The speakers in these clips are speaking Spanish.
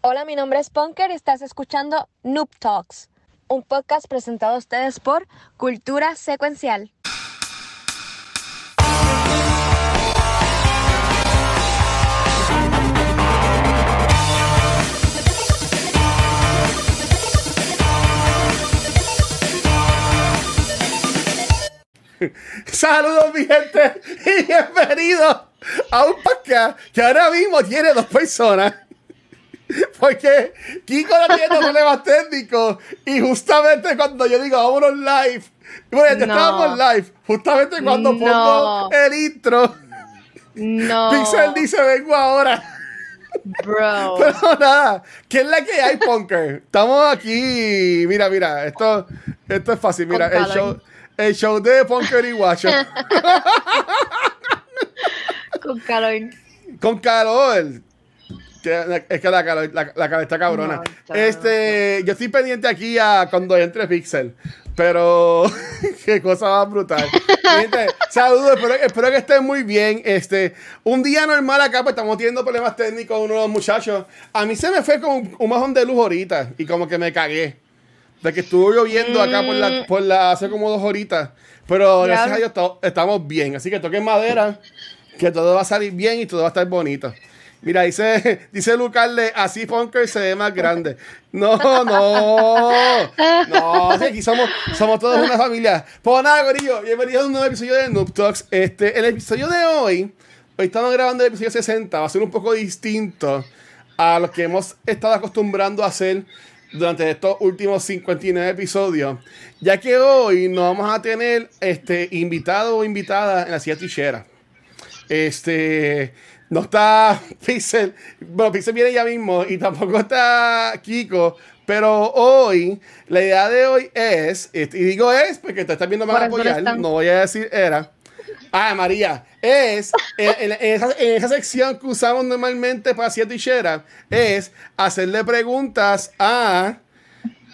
Hola, mi nombre es Punker y estás escuchando Noob Talks, un podcast presentado a ustedes por Cultura Secuencial. Saludos mi gente y bienvenidos a un podcast que ahora mismo tiene dos personas. Porque Kiko no tiene problemas técnicos y justamente cuando yo digo vámonos live, bueno, ya No. estábamos live, justamente cuando No. pongo el intro, No, Pixel dice vengo ahora. bro. Pero nada, ¿qué es la que hay, Punker? Estamos aquí. Mira, mira, esto, esto es fácil. Mira, el show, el show de Punker y Guacho. Con calor. Con calor. Que- Es que la la, la calor está cabrona. No, está- este, yo estoy pendiente aquí a cuando entre Pixel. Pero qué cosa más brutal. Gente, saludos, espero, espero que estén muy bien. Este, un día normal acá, pues estamos teniendo problemas técnicos uno de los muchachos. A mí se me fue con un, un majón de luz ahorita y como que me cagué. De que estuvo lloviendo acá por la, por la hace como dos horitas. Pero gracias a Dios estamos bien. Así que toquen madera, que todo va a salir bien y todo va a estar bonito. Mira, dice, dice Lucarle, así Punker se ve más grande. No, no. No, aquí somos, somos todos una familia. Pues nada, Corillo, bienvenidos a un nuevo episodio de Noob Talks. Este, el episodio de hoy, hoy estamos grabando el episodio 60, va a ser un poco distinto a lo que hemos estado acostumbrando a hacer durante estos últimos 59 episodios, ya que hoy nos vamos a tener este invitado o invitada en la silla tichera. Este, no está Pixel, bueno, Pixel viene ya mismo y tampoco está Kiko, pero hoy, la idea de hoy es, y digo es porque te estás viendo más apoyar, no voy a decir era. Ah, María, es en, en- en esa, en esa sección que usamos normalmente para siete tichera, es hacerle preguntas a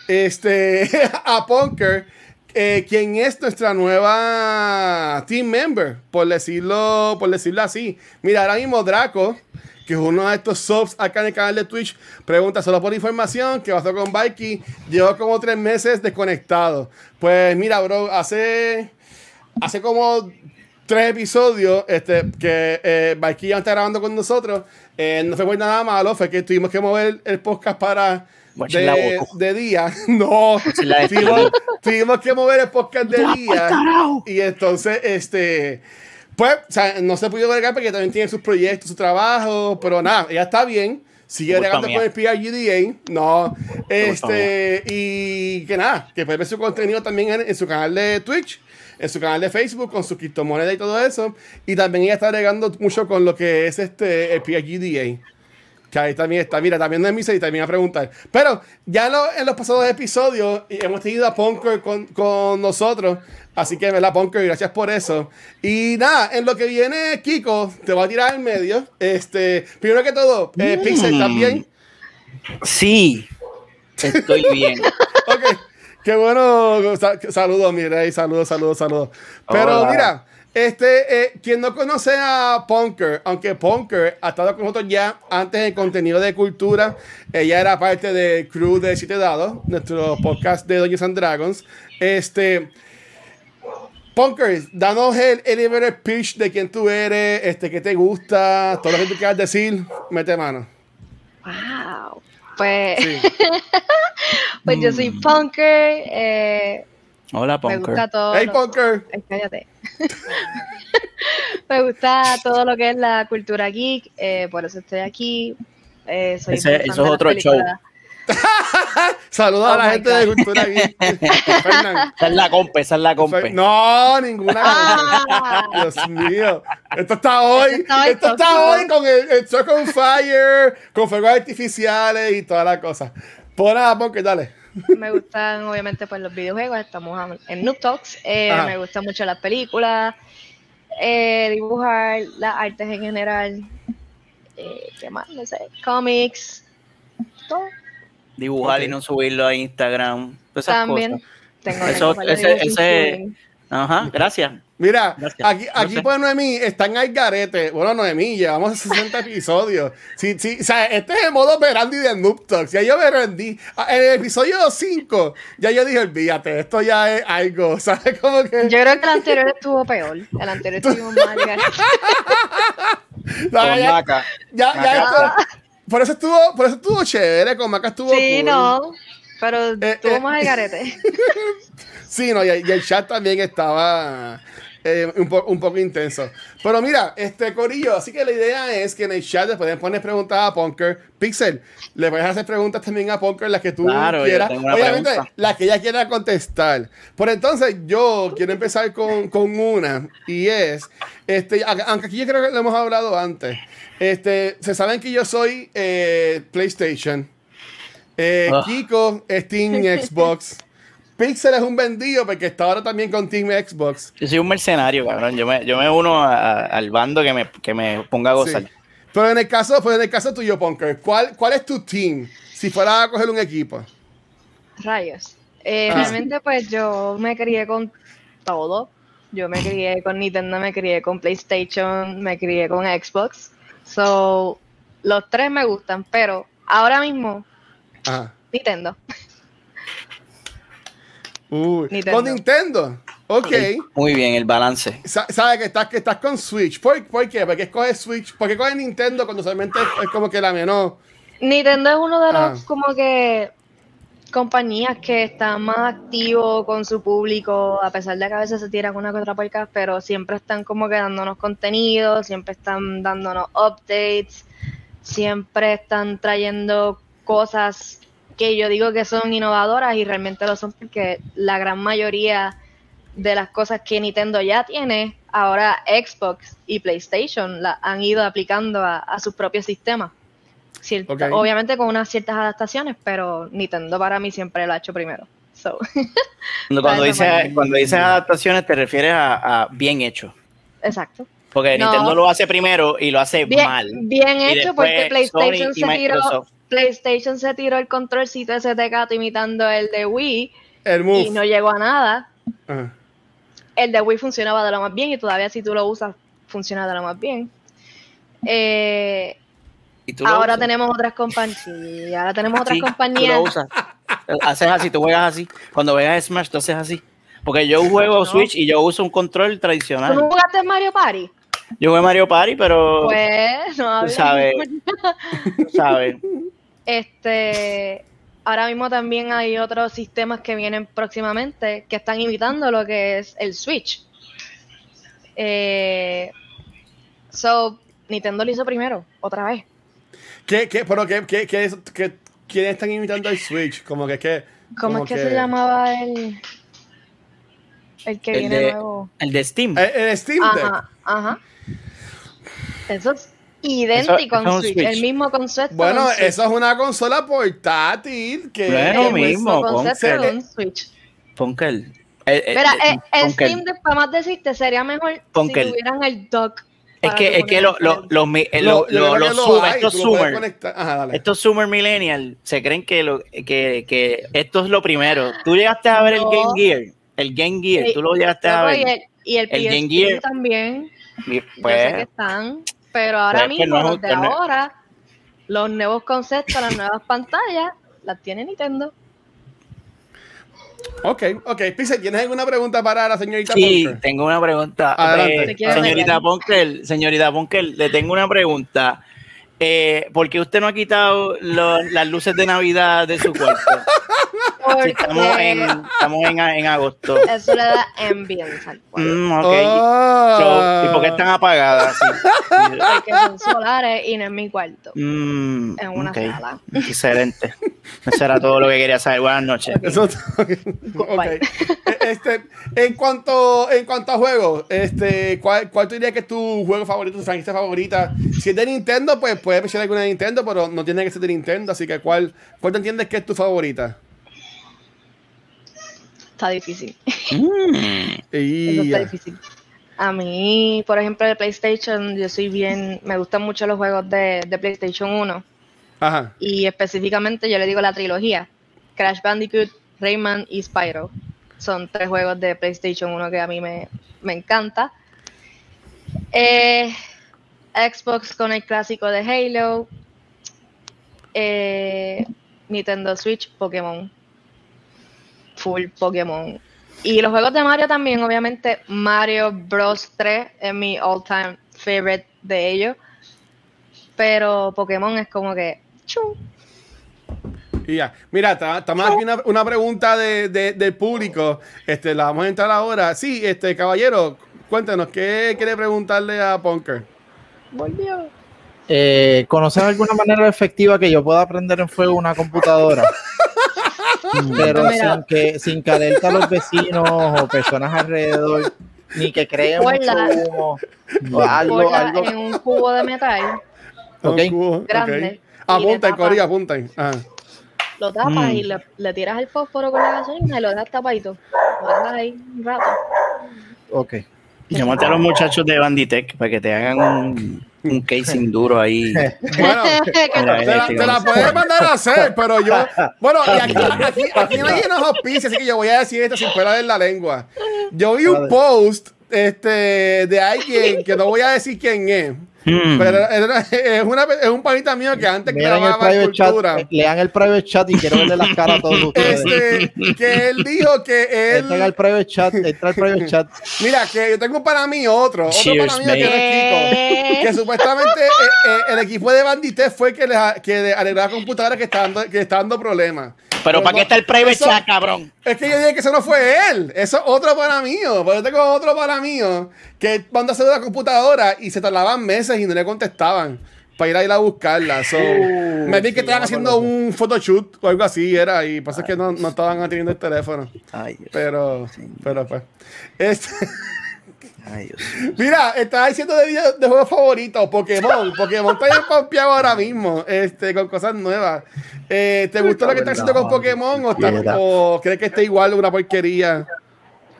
este a Punker, eh, quien es nuestra nueva team member, por decirlo, por decirlo así. Mira, ahora mismo Draco, que es uno de estos subs acá en el canal de Twitch, pregunta solo por información, ¿qué pasó con Mikey? Llevo como tres meses desconectado. Pues mira, bro, hace hace como tres episodios este, que eh, ya está grabando con nosotros. Eh, no fue por nada malo, fue que tuvimos que mover el podcast para Guacha, la de, de día. No, la tuvimos, tuvimos que mover el podcast de día. Y entonces, este, pues, o sea, no se pudo agregar porque también tiene sus proyectos, su trabajo, pero nada, ella está bien. Sigue agregando con el PRGDA. No, este, y que nada, que puede ver su contenido también en, en su canal de Twitch, en su canal de Facebook, con su criptomoneda y todo eso. Y también ella está agregando mucho con lo que es este, el PRGDA. Que ahí también está, mira, también no es y también a preguntar. Pero ya lo- en los pasados episodios y hemos tenido a Punker con, con nosotros. Así que, ¿verdad, Punker? Gracias por eso. Y nada, en lo que viene, Kiko, te voy a tirar en medio. Este, primero que todo, eh, Pixel también. Sí, estoy bien. Ok, qué bueno. Sa- saludos, mi rey, saludos, saludos, saludos. Pero Hola. mira, este, eh, quien no conoce a Punker, aunque Punker ha estado con nosotros ya antes en contenido de cultura, ella era parte del crew de Siete Dados, nuestro podcast de Dungeons and Dragons. Este. Punker, danos el elevator pitch de quién tú eres, este, qué te gusta, todo lo que tú quieras decir, mete mano. Wow. Pues, Sí. pues yo soy punker. eh, Hola, me gusta Punker. todo. Hey, lo- Punker. Ay, cállate. me gusta todo lo que es la cultura geek, eh, por eso estoy aquí. Eh, soy Ese- eso es otro show. Saludos Oh a la my gente God. de Cultura Geek. Esa es la compa, esa es la compa. No, ninguna. Ah. Dios mío. Esto está hoy. Esto está hoy Esto está tóxico. hoy con el, el on Fire, con fuegos artificiales y toda la cosa. Pues nada, porque dale. Me gustan obviamente pues los videojuegos, estamos en Noob Talks, eh, me gustan mucho las películas, eh, dibujar, las artes en general, eh, ¿qué más? No sé, cómics, todo. Dibujar y no subirlo a Instagram. Todas esas También cosas. tengo Eso- ese- ese-. Ajá, gracias. Mira, Gracias. aquí, No aquí sé. pues Noemí está en Algarete. Bueno, Noemí, llevamos 60 episodios. Sí, sí, o sea, este es el modo operandi de Noob Talks. Ya yo me rendí. Ah, En el episodio 5, ya yo dije, olvídate, esto ya es algo. ¿Sabes? Como que. Yo creo que el anterior estuvo peor. El anterior estuvo mal. No, Con ya, Maca. ya, esto- por eso estuvo, por eso estuvo chévere, con Maca estuvo Sí, cool. no. Pero Eh, estuvo eh. más al garete. Sí, no, y, y el chat también estaba eh, un, po- un poco intenso. Pero mira, este Corillo, así que la idea es que en el chat le pueden poner preguntas a Punker. Pixel, le puedes hacer preguntas también a Punker, las que tú Claro, quieras. Obviamente, las que ella quiera contestar. Por entonces, yo quiero empezar con, con una, y es, este, aunque aquí yo creo que lo hemos hablado antes, este, se saben que yo soy eh, PlayStation. Eh, Ah. Kiko es Team Xbox. Pixel es un vendido porque está ahora también con Team Xbox. Yo soy un mercenario, cabrón. Yo me, yo me uno a- a- al bando que me, que me ponga a gozar. Sí. Pero en el caso, pues en el caso tuyo, Punker, ¿cuál, ¿cuál es tu team? Si fuera a coger un equipo. Rayos. Eh, Ah. Realmente, pues yo me crié con todo. Yo me crié con Nintendo, me crié con PlayStation, me crié con Xbox. So, los tres me gustan, pero ahora mismo. Nintendo. Uy, Nintendo. Con Nintendo. Ok. Muy bien, el balance. Sa- Sabes que estás, que estás con Switch. ¿Por, por qué? Porque escoges Switch. Porque coges Nintendo cuando solamente es, es como que la menor. Nintendo es uno de los Ah. como que compañías que están más activos con su público, a pesar de que a veces se tiran una que otra pero siempre están como que dándonos contenido, siempre están dándonos updates, siempre están trayendo cosas que yo digo que son innovadoras y realmente lo son porque la gran mayoría de las cosas que Nintendo ya tiene, ahora Xbox y PlayStation la han ido aplicando a, a sus propios sistemas. Cierta-. Obviamente con unas ciertas adaptaciones, pero Nintendo para mí siempre lo ha hecho primero. So, Cuando, dices, parte. cuando dices adaptaciones, te refieres a, a bien hecho. exacto. Porque No. Nintendo lo hace primero y lo hace Bien, mal. bien Y hecho porque PlayStation Sony se tiró, Microsoft. PlayStation se tiró el controlcito ese de gato imitando el de Wii El move. y no llegó a nada. Ajá. El de Wii funcionaba de lo más bien y todavía si tú lo usas funciona de lo más bien. Eh, Y tú ahora tenemos otras compañías. Sí, ahora tenemos otras Sí, tú compañías. Haces así, tú juegas así. Cuando veas Smash, tú haces así. Porque yo juego No. Switch y yo uso un control ¿Tú tradicional. no jugaste Mario Party? Yo jugué Mario Party, pero Pues no tú sabes, tú sabes. Este, ahora mismo también hay otros sistemas que vienen próximamente que están imitando lo que es el Switch. Eh, so, Nintendo lo hizo primero, otra vez. ¿Qué, qué, pero qué, qué, qué es- qué- ¿Quiénes están imitando el Switch? Como que, que ¿Cómo como es que, se llamaba el, el que El viene de, nuevo? el de Steam. El, el Steam Deck. Ajá, ajá. Eso es idéntico Eso- un Switch, Switch. el mismo concepto. Bueno, de un Switch. eso es una consola portátil que Bueno, el mismo, concepto Ponker. de un Switch. Ponkel. Eh, eh, Mira, eh, el, el. Steam para más decirte, sería mejor Ponkel. si tuvieran el dock. Es que, es que lo- ponerlo. lo- los Lo- lo- lo- lo estos. Ajá, dale. estos Zoomer Millennial se creen que, lo, que, que esto es lo primero. Tú llegaste a ver No. el Game Gear. El Game Gear, Sí. tú lo llegaste a ver. y el, y el, El Game Gear. también. Y, yo sé que Pues, están, pero ahora mismo, no es un- los de que no- ahora, los nuevos conceptos, las nuevas pantallas, las tiene Nintendo. Ok, ok. Pixel, ¿tienes alguna pregunta para la señorita sí, tengo una pregunta. Adelante. Eh, señorita. Ponkel, señorita Ponkel, le tengo una pregunta. Eh, ¿Por qué usted no ha quitado lo- las luces de Navidad de su cuarto? Porque estamos en, estamos en, en agosto. eso le da ambience al cuarto. Mm, ok. Oh. So, ¿Y por qué están apagadas? Sí. Porque son solares y no en mi cuarto. Mm, En una sala. Excelente. Eso era todo lo que quería saber. Buenas noches. Eso. Eh, Este, en cuanto, en cuanto a juegos, este, ¿cuál, ¿cuál tú dirías que es tu juego favorito, tu franquicia favorita? Si es de Nintendo, pues puedes mencionar alguna de Nintendo, pero no tiene que ser de Nintendo, así que ¿cuál, cuál te entiendes que es tu favorita? Está difícil. Mm, Eso está difícil. A mí, por ejemplo, de PlayStation, yo soy bien, me gustan mucho los juegos de, de PlayStation 1 Ajá. y específicamente yo le digo la trilogía, Crash Bandicoot, Rayman y Spyro. Son tres juegos de PlayStation 1 que a mí me, me encanta. Eh, Xbox con el clásico de Halo. Eh, Nintendo Switch, Pokémon. Full Pokémon. Y los juegos de Mario también, obviamente, Mario Bros. 3 es mi all-time favorite de ellos. Pero Pokémon es como que. chu. Y ya. Mira, estamos aquí una, una pregunta de, de- del público. Este, la vamos a entrar ahora. Sí, este, caballero, cuéntanos, ¿qué quiere preguntarle a Punker? Volvió. Eh, ¿Conoces alguna manera efectiva que yo pueda prender en fuego una computadora? Pero sin que, sin que alerta a los vecinos o personas alrededor, ni que creen mucho humo, o algo, algo. en un cubo de metal, Ok. Un cubo. Grande. Apunten, Y le tapa. Corillo, apunten. Lo tapas Mm. y le, le tiras el fósforo con la gasolina y lo dejas tapadito. Lo dejas ahí un rato. Ok. Llámate a los muchachos de Banditech para que te hagan un, un casing duro ahí. Bueno, la, te la puedes mandar a hacer, pero yo. Bueno, y aquí, aquí, aquí nadie nos auspicia, así que yo voy a decir esto sin pelar en la lengua. Yo vi un post este, de alguien que no voy a decir quién es, Hmm. pero era- es, una, es un panita mío que antes Miren el grababa private chat, cultura. eh, lean el private chat y quiero verle las caras a todos ustedes. Este, que él dijo que Entra al él. private chat, entra al private chat. Mira, que yo tengo para mí otro, otro Cheers, para mí que es Kiko. Que supuestamente eh, eh, el equipo de Bandité fue el que le, que le arregló la computadora que está dando, que está dando problemas. Pero ¿para no- qué está el private eso- chat, cabrón? Es que yo dije que eso no fue él. Eso es otro para mí. Pero yo tengo otro para mí. Que mandó a hacer la computadora y se tardaban meses y no le contestaban. Para ir a ir a buscarla. So, Uh, me vi que sí, estaban haciendo un photoshoot o algo así. Era. Y pasa que no, no estaban atendiendo el teléfono. Ay, Dios. Pero, pero pues. Este, Ay, Dios. mira, estaba diciendo de, video- de juegos favoritos. Pokémon. Pokémon está bien pompeado ahora mismo. Este, con cosas nuevas. Eh, ¿Te gustó lo que está haciendo con Pokémon? ¿O, está- o crees que está igual una porquería?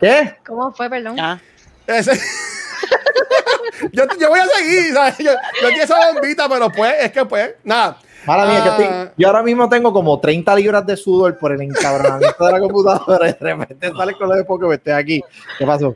¿Qué? ¿Cómo fue, perdón? Ah, Ese- yo, yo voy a seguir, ¿sabes? Yo, yo tengo esa bombita, pero pues, es que pues, nada. Mala mía, que Ah. estoy- yo ahora mismo tengo como 30 libras de sudor por el encabronamiento de la computadora y de repente sale con lo de Pokémon, estoy aquí. ¿Qué pasó?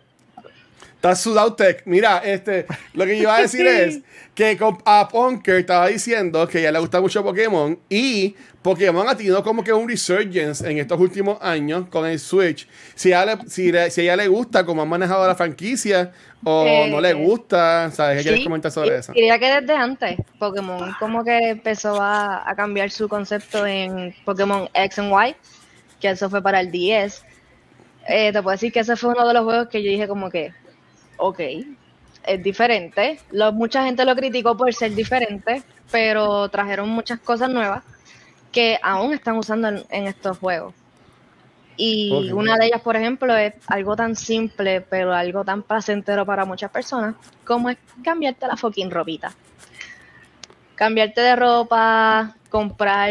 Está sudado tech. Mira, este, lo que yo iba a decir es que a Punker estaba diciendo que a ella le gusta mucho Pokémon y Pokémon ha tenido como que un resurgence en estos últimos años con el Switch. Si a ella le, si le- si a ella le gusta cómo han manejado la franquicia o Eh, no le gusta, ¿sabes? ¿Qué quieres comentar sobre y- eso? Diría que desde antes, Pokémon como que empezó a, a cambiar su concepto en Pokémon X and Y, que eso fue para el 10. Eh, te puedo decir que ese fue uno de los juegos que yo dije como que, ok, es diferente. Lo- mucha gente lo criticó por ser diferente, pero trajeron muchas cosas nuevas que aún están usando en, en estos juegos. Y una de ellas, por ejemplo, es algo tan simple, pero algo tan placentero para muchas personas, como es cambiarte la fucking ropita. Cambiarte de ropa, comprar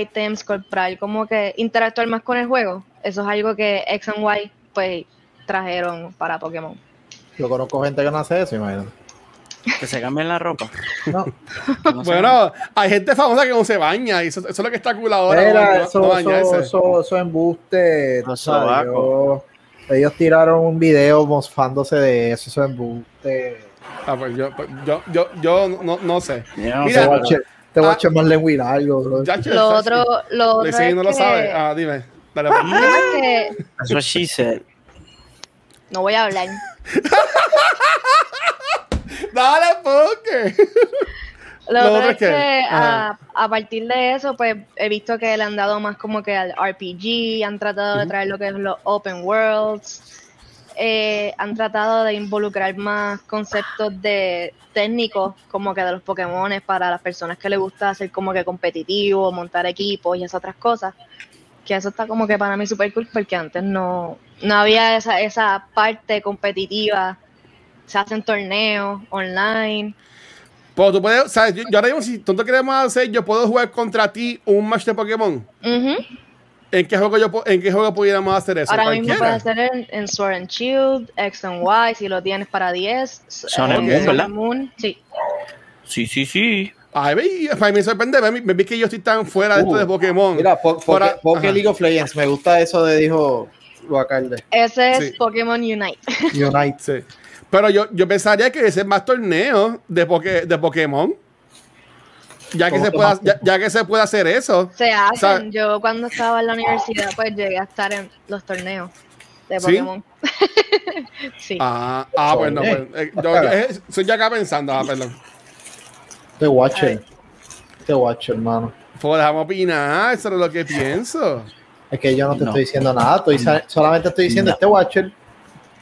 items, comprar como que interactuar más con el juego. Eso es algo que X and Y pues trajeron para Pokémon. Yo conozco gente que no hace eso, imagínate. que se cambien la ropa. No. Bueno, hay gente famosa que no se baña y eso, eso es lo que está cool ahora. No- no- eso, no eso, eso, eso embuste. tú Los sabes, sobacos. yo- ellos tiraron un video mofándose de eso, eso embuste. Ah, pues yo, pues yo, yo, yo no, no sé. Mira, Te voy a echar- te voy a Ah. echar más lengua algo, bro. Ya, che, Lo otro, lo otro es no lo sabe. Ah, dime. Dale, pues. tema es que That's what she said. no voy a hablar. Dale, poker. Lo Lo otro es es que- que a, ajá. a partir de eso, pues he visto que le han dado más como que al RPG, han tratado de traer lo que es los open worlds, eh, han tratado de involucrar más conceptos de técnicos como que de los Pokémon para las personas que les gusta hacer como que competitivo, montar equipos y esas otras cosas. Que eso está como que para mí súper cool porque antes no, no había esa, esa parte competitiva. Se hacen torneos online. Pues tú puedes, ¿sabes? Yo, yo ahora mismo, si tú no queremos hacer, yo puedo jugar contra ti un match de Pokémon. Ujú. ¿En qué juego, yo, en qué juego pudiéramos hacer eso? Ahora mismo puedes hacer en, en Sword and Shield, X and Y, si lo tienes para 10. Sun and eh, Moon, ¿verdad? and Moon, Sí. Sí, sí, sí. Ay, mí me sorprende. Me, me vi que yo estoy tan fuera de esto Uh, de Pokémon. Mira, po, po- Poké. League of Legends, me gusta eso de dijo Ese es Sí. Pokémon Unite. Unite. Sí. Pero yo, yo pensaría que ese es más torneo de, poke- de Pokémon. Ya que, ¿Cómo se pueda, ya, ya que se puede hacer eso. Se hacen. sea- Yo cuando estaba en la universidad, pues llegué a estar en los torneos de. Pokémon. sí. Ah, ah bueno, pues. eh, yo, yo, eh, soy ya acá pensando, ah, perdón. Este Watcher. Este Watcher, hermano. Pues déjame opinar, eso es lo que pienso. Es que yo no te No. estoy diciendo nada, estoy solamente estoy diciendo No. este Watcher.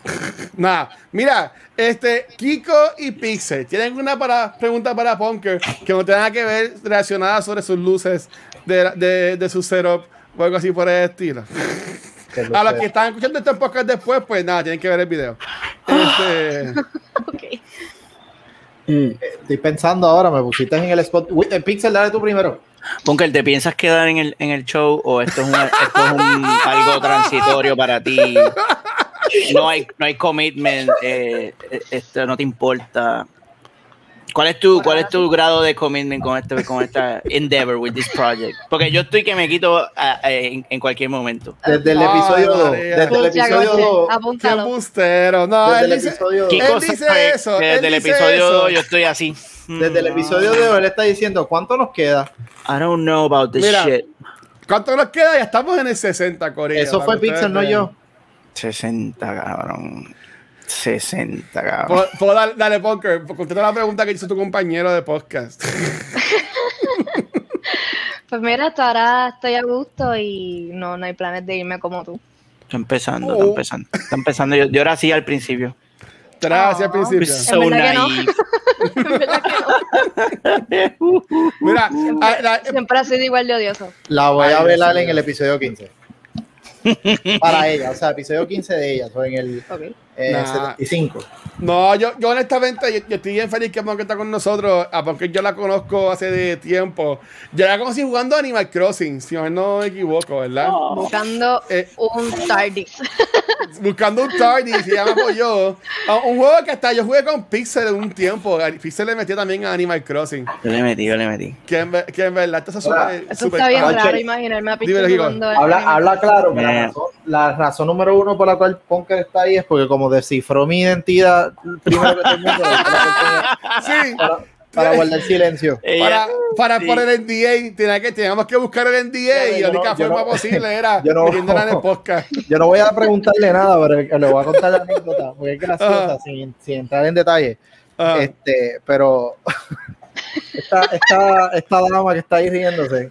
Nada, mira, este, Kiko y Pixel, ¿tienen una para, pregunta para Punker que no tenga que ver relacionada sobre sus luces de, de, de su setup o algo así por el estilo? A los que están escuchando este podcast después, pues nada, tienen que ver el video. Este, Ok. Estoy pensando ahora, me pusiste en el spot. Uy, eh, Pixel, dale tú primero. Bunker, ¿te piensas quedar en el, en el show o esto es, una- esto es un- algo transitorio para ti? No hay, no hay commitment, eh, eh, esto no te importa. ¿Cuál es tu, cuál es tu grado de commitment con este, con esta endeavor with this project? Porque yo estoy que me quito a- a- en, en cualquier momento. Desde el episodio 2. María. Desde el episodio coche, 2. qué Apúntalo. embustero. No, Desde él el dice, episodio ¿Qué dos. Él dice eso, él Desde el dice episodio eso. 2 yo estoy así. Desde el episodio 2, él está diciendo, ¿cuánto nos queda? I don't know about this Mira, shit. ¿Cuánto nos queda? Ya estamos en el 60, Corea. Eso fue Pixel, no yo. 60, cabrón. 60, cabrón. Puedo, puedo dar- dale, Punker, contesta la pregunta que hizo tu compañero de podcast. Pues mira, hasta ahora estoy a gusto y no, no hay planes de irme como tú. Está empezando, está Oh. empezando. Está empezando. Yo, yo era así al principio. Gracias al Oh. principio. So verdad que no. no. Mira, ah, la- Siempre ha sido igual de odioso. La voy Ay, a velar en el episodio 15. Para ella, o sea, episodio 15 de ella, o en el Ok. eh, Nah. 75. no, yo, yo honestamente, yo, yo estoy bien feliz que Punker está con nosotros, porque yo la conozco hace de tiempo. Yo la conocí jugando Animal Crossing, si no me equivoco, ¿verdad? Buscando Eh. un TARDIS. Buscando un tardy, se llama. Ah, Un juego que hasta yo jugué con Pixel un tiempo. Pixel le metió también a Animal Crossing. Yo le metí, yo le metí. Que en, ver- que en verdad esto está bien Ah, raro imaginarme a Pixel jugando el Habla, habla claro que la razón, la razón número uno por la cual Punker está ahí es porque como descifró mi identidad primero que todo el mundo, Sí, para, para guardar silencio. para, para sí. por el NDA, tenía que, teníamos que buscar el NDA y la no- única forma no- posible era yo no- en el podcast. Yo no voy a preguntarle nada, pero le voy a contar la anécdota, porque es graciosa, sin, sin entrar en detalle. Este, pero esta, esta, esta dama que está ahí riéndose,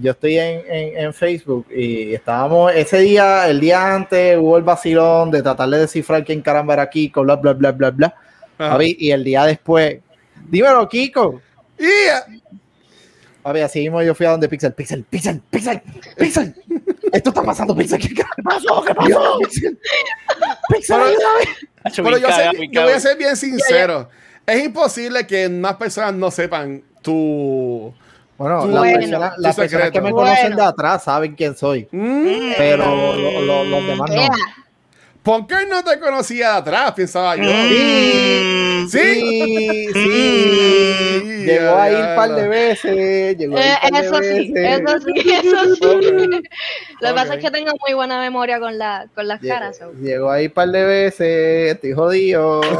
yo estoy en, en, en Facebook y estábamos ese día, el día antes, hubo el vacilón de tratar de descifrar quién caramba era Kiko, bla, bla, bla, bla, bla. Papi, y el día después, dímelo, Kiko. Y, ah, Papi, así mismo yo fui a donde Pixel, Pixel, Pixel, Pixel, Pixel. Esto está pasando, Pixel. ¿Qué pasó? ¿Qué pasó? Pixel, Pixel, Pero- pero yo, sé- yo voy a ser bien sincero. Es imposible que más personas no sepan tu. Bueno, Tu- las Bueno. personas, las Tu personas que me conocen de Bueno. atrás saben quién soy, Mm, pero lo- lo- los demás no. Ea, Punker no te conocía de atrás, pensaba yo. Mm. Sí. Sí, sí. Mm. Llegó a ir un par de veces. Llegó a ir eh, de eso sí, veces. eso sí, eso sí. Lo que pasa es que tengo muy buena memoria con, la, con las Llegó, caras. llegó ahí un par de veces. Estoy jodido.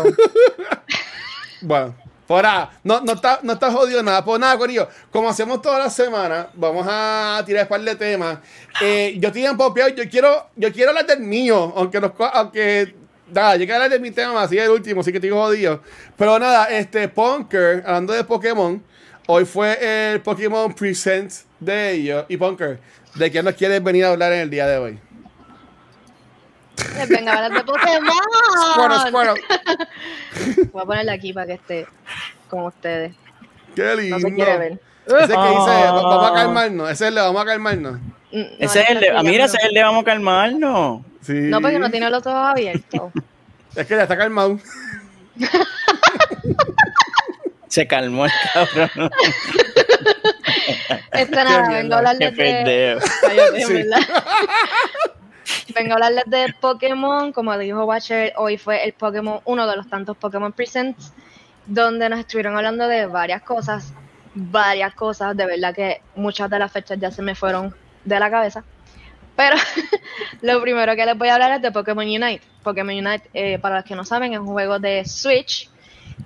Bueno, por ahora, no, no, está, no está jodido nada. Pues nada, Corillo, como hacemos toda la semana, vamos a tirar un par de temas. Eh, yo estoy en popeado, yo quiero, yo quiero hablar del mío, aunque co- aunque nada, yo quiero hablar de mi tema, así el último, así que estoy jodido. Pero nada, este Punker, hablando de Pokémon, hoy fue el Pokémon Presents de ellos. Y Punker, ¿de qué nos quieres venir a hablar en el día de hoy? Venga, hablar de Pokémon. Squirtle, Squirtle. Voy a ponerle aquí para que esté con ustedes. Qué lindo. No se quiere ver. Ese que dice, Ah. vamos a calmarnos, ese es el de vamos a calmarnos. Mm, no, Ese es el de, mira, ese es el de vamos a calmarnos. Sí. No, porque no tiene los ojos abiertos. Es que ya está calmado. Se calmó el cabrón. Este nada, Qué vengo a hablarles Qué de. pendejo. Cállate, en Sí. Vengo a hablarles de Pokémon, como dijo Watcher, hoy fue el Pokémon, uno de los tantos Pokémon Presents, donde nos estuvieron hablando de varias cosas, varias cosas, de verdad que muchas de las fechas ya se me fueron de la cabeza, Pero lo primero que les voy a hablar es de Pokémon Unite. Pokémon Unite, eh, para los que no saben, es un juego de Switch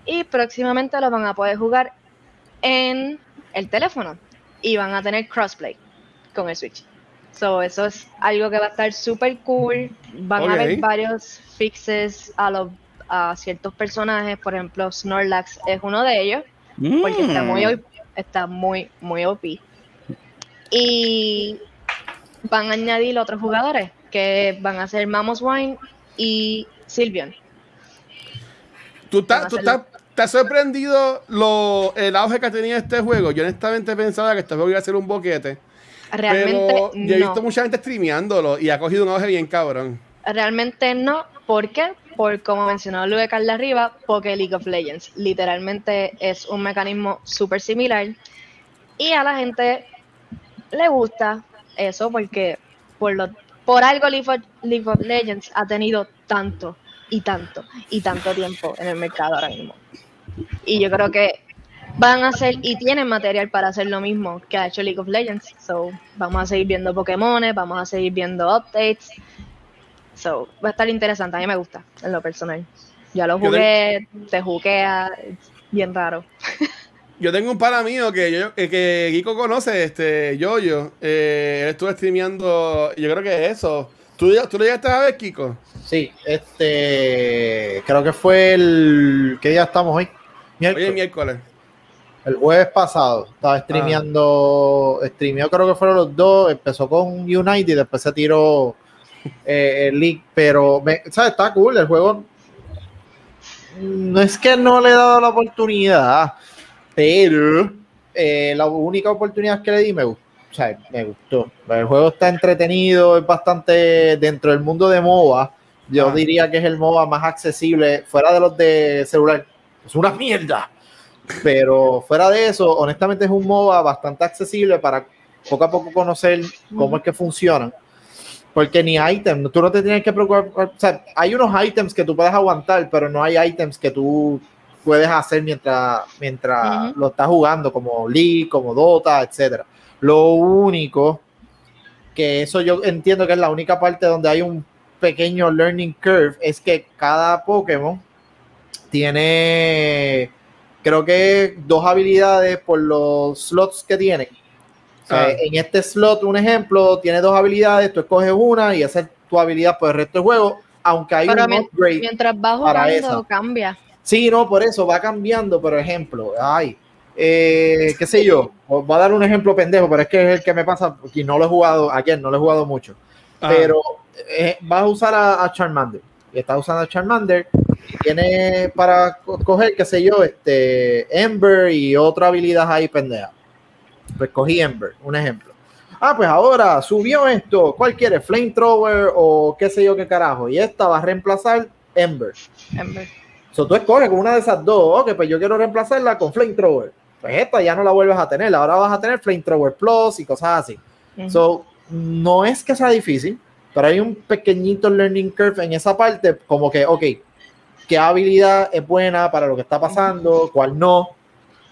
y próximamente lo van a poder jugar en el teléfono y van a tener crossplay con el Switch. So, eso es algo que va a estar súper cool. Van a haber varios fixes a, los, a ciertos personajes. Por ejemplo, Snorlax es uno de ellos porque está muy, Mm. OP, está muy, muy OP. Y van a añadir otros jugadores que van a ser Mamoswine y Sylveon. ¿Tú estás, tú estás, estás sorprendido lo, el auge que ha tenido este juego? Yo honestamente pensaba que este juego iba a ser un boquete. Realmente pero yo he no. visto mucha gente streameándolo y ha cogido un auge bien cabrón. Realmente no. ¿Por qué? Por como mencionó Luis Carla arriba, porque League of Legends literalmente es un mecanismo súper similar y a la gente le gusta eso porque por lo por algo League of, League of Legends ha tenido tanto y tanto y tanto tiempo en el mercado ahora mismo. Y yo creo que van a hacer y tienen material para hacer lo mismo que ha hecho League of Legends. So, vamos a seguir viendo Pokémones, vamos a seguir viendo updates. So, va a estar interesante, a mí me gusta, en lo personal. Ya lo Yo jugué, te juquea, es bien raro. Yo tengo un pana mío que yo, eh, que Kiko conoce, este, Yoyo. Eh, él estuvo streameando, yo creo que es eso. ¿Tú, ¿Tú lo llegaste a ver, Kiko? Sí, este. Creo que fue el. ¿Qué día estamos hoy? Hoy es miércoles. El jueves pasado estaba streameando, streameó creo que fueron los dos, empezó con United y después se tiró eh, el League, pero me- ¿sabes? está cool, el juego no es que no le he dado la oportunidad, pero eh, la única oportunidad que le di me gustó, o sea, me gustó. El juego está entretenido, es bastante dentro del mundo de MOBA, yo Ah. diría que es el MOBA más accesible, fuera de los de celular, es una mierda. Pero fuera de eso, honestamente es un MOBA bastante accesible para poco a poco conocer cómo es que funcionan. Porque ni ítems, tú no te tienes que preocupar. O sea, hay unos ítems que tú puedes aguantar, pero no hay ítems que tú puedes hacer mientras, mientras lo estás jugando, como League, como Dota, etcétera. Lo único que eso yo entiendo que es la única parte donde hay un pequeño learning curve es que cada Pokémon tiene creo que dos habilidades por los slots que tiene. O sea, Ah. En este slot, un ejemplo, tiene dos habilidades, tú escoges una y esa es tu habilidad por el resto del juego, aunque hay Pero un upgrade. mientras vas para jugando, cambia. Sí, no, por eso va cambiando, por ejemplo, ay, eh, qué sé yo, os voy a dar un ejemplo pendejo, pero es que es el que me pasa, y no lo he jugado, ayer no lo he jugado mucho, Ah, pero eh, vas a usar a, a Charmander, y estás usando a Charmander, y tienes para co- coger, qué sé yo, este, Ember y otra habilidad ahí pendeja. Pues cogí Ember, un ejemplo. Ah, pues ahora subió esto, ¿cuál quiere? Flamethrower o qué sé yo qué carajo, y esta va a reemplazar Ember. Ember. So, tú escoges con una de esas dos, ok, pues yo quiero reemplazarla con Flamethrower. Pues esta ya no la vuelves a tener, ahora vas a tener Flamethrower Plus y cosas así. Ujú. So, no es que sea difícil, pero hay un pequeñito learning curve en esa parte, como que, ok, qué habilidad es buena para lo que está pasando, cuál no,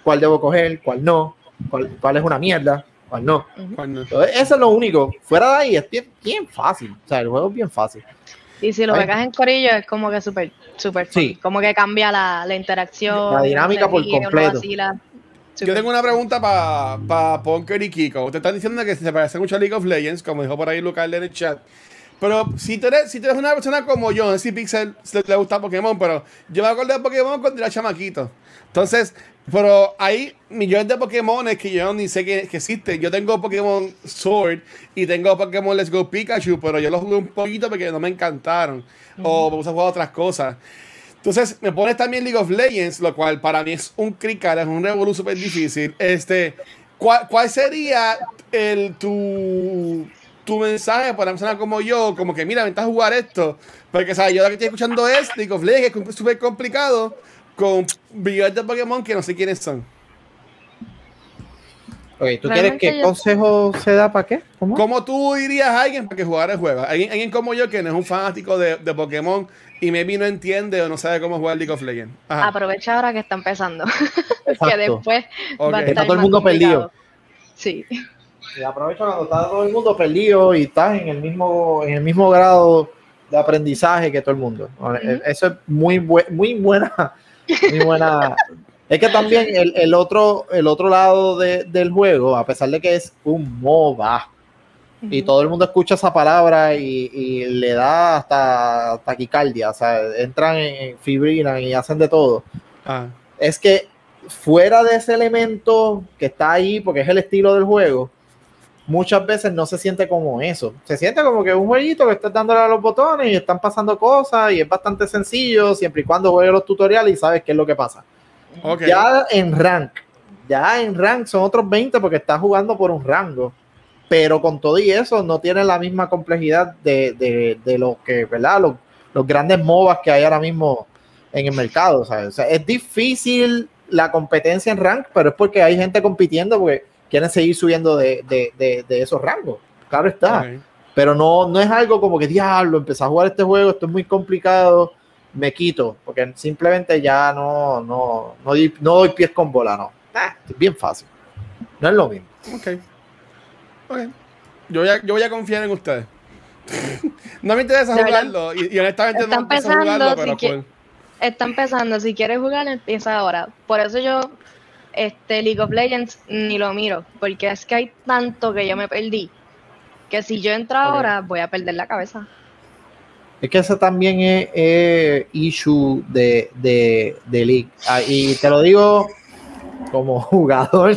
cuál debo coger, cuál no, cuál, cuál es una mierda, cuál no. Entonces, eso es lo único. Fuera de ahí es bien, bien fácil. O sea, el juego es bien fácil. Y si lo Ay. pegas en corillo es como que súper, súper. Sí. Como que cambia la, la interacción. La dinámica por ríe, completo. Yo tengo una pregunta para pa Punker y Kiko. Ustedes están diciendo que se parece mucho a League of Legends, como dijo por ahí Lucas en el chat. Pero si tú eres, si tú eres una persona como yo, no sé si Pixel le, le gusta Pokémon, pero yo me acuerdo de Pokémon cuando era chamaquito. Entonces, pero hay millones de Pokémon que yo ni sé que, que existen. Yo tengo Pokémon Sword y tengo Pokémon Let's Go Pikachu, pero yo los jugué un poquito porque no me encantaron. O me puse a jugar otras cosas. Entonces, me pones también League of Legends, lo cual para mí es un cricar, es un revolú súper difícil. Este, ¿cuál, cuál sería el, tu, tu mensaje para una persona como yo? Como que, mira, vente a jugar esto. Porque, ¿sabes? Yo lo que estoy escuchando es League of Legends, que es súper complicado, con billones de Pokémon que no sé quiénes son. Ok, ¿tú quieres qué yo- consejo se da para qué? ¿Cómo? ¿Cómo tú dirías a alguien para que jugara el juego? Alguien, alguien como yo que no es un fanático de, de Pokémon y maybe no entiende o no sabe cómo jugar League of Legends. Ajá. Aprovecha ahora que está empezando. que después va a Está estar todo el mundo complicado. perdido. Sí. Y aprovecha cuando está todo el mundo perdido y estás en el mismo, en el mismo grado de aprendizaje que todo el mundo. Eso es muy, muy buena, muy buena. es que también el, el, otro, el otro lado de, del juego, a pesar de que es un MOBA, y todo el mundo escucha esa palabra y, le da hasta taquicardia, o sea, entran en, y hacen de todo. Ah. Es que fuera de ese elemento que está ahí, porque es el estilo del juego, muchas veces no se siente como eso. Se siente como que es un jueguito que estás dándole a los botones y están pasando cosas y es bastante sencillo siempre y cuando juegues los tutoriales y sabes qué es lo que pasa. Ya en rank, ya en rank son otros 20 porque estás jugando por un rango pero con todo y eso no tiene la misma complejidad de, de, de lo que, ¿verdad? Los, los, grandes MOBAs que hay ahora mismo en el mercado. O sea, es difícil la competencia en rank, pero es porque hay gente compitiendo porque quieren seguir subiendo de, de, de esos rangos. Claro está. Pero no, no es algo como que, diablo, empecé a jugar este juego, esto es muy complicado, me quito, porque simplemente ya no, no, no, doy, no doy pies con bola, no. Ah, es bien fácil. No es lo mismo. Okay. Yo, voy a, yo voy a confiar en ustedes. no me interesa jugarlo y, honestamente no me interesa jugarlo, pero si Está empezando, si quieres jugar, empieza ahora. Por eso yo, este League of Legends, ni lo miro, porque es que hay tanto que yo me perdí, que si yo entro ahora, voy a perder la cabeza. Es que ese también es, issue de, de, de League. Ah, y te lo digo como jugador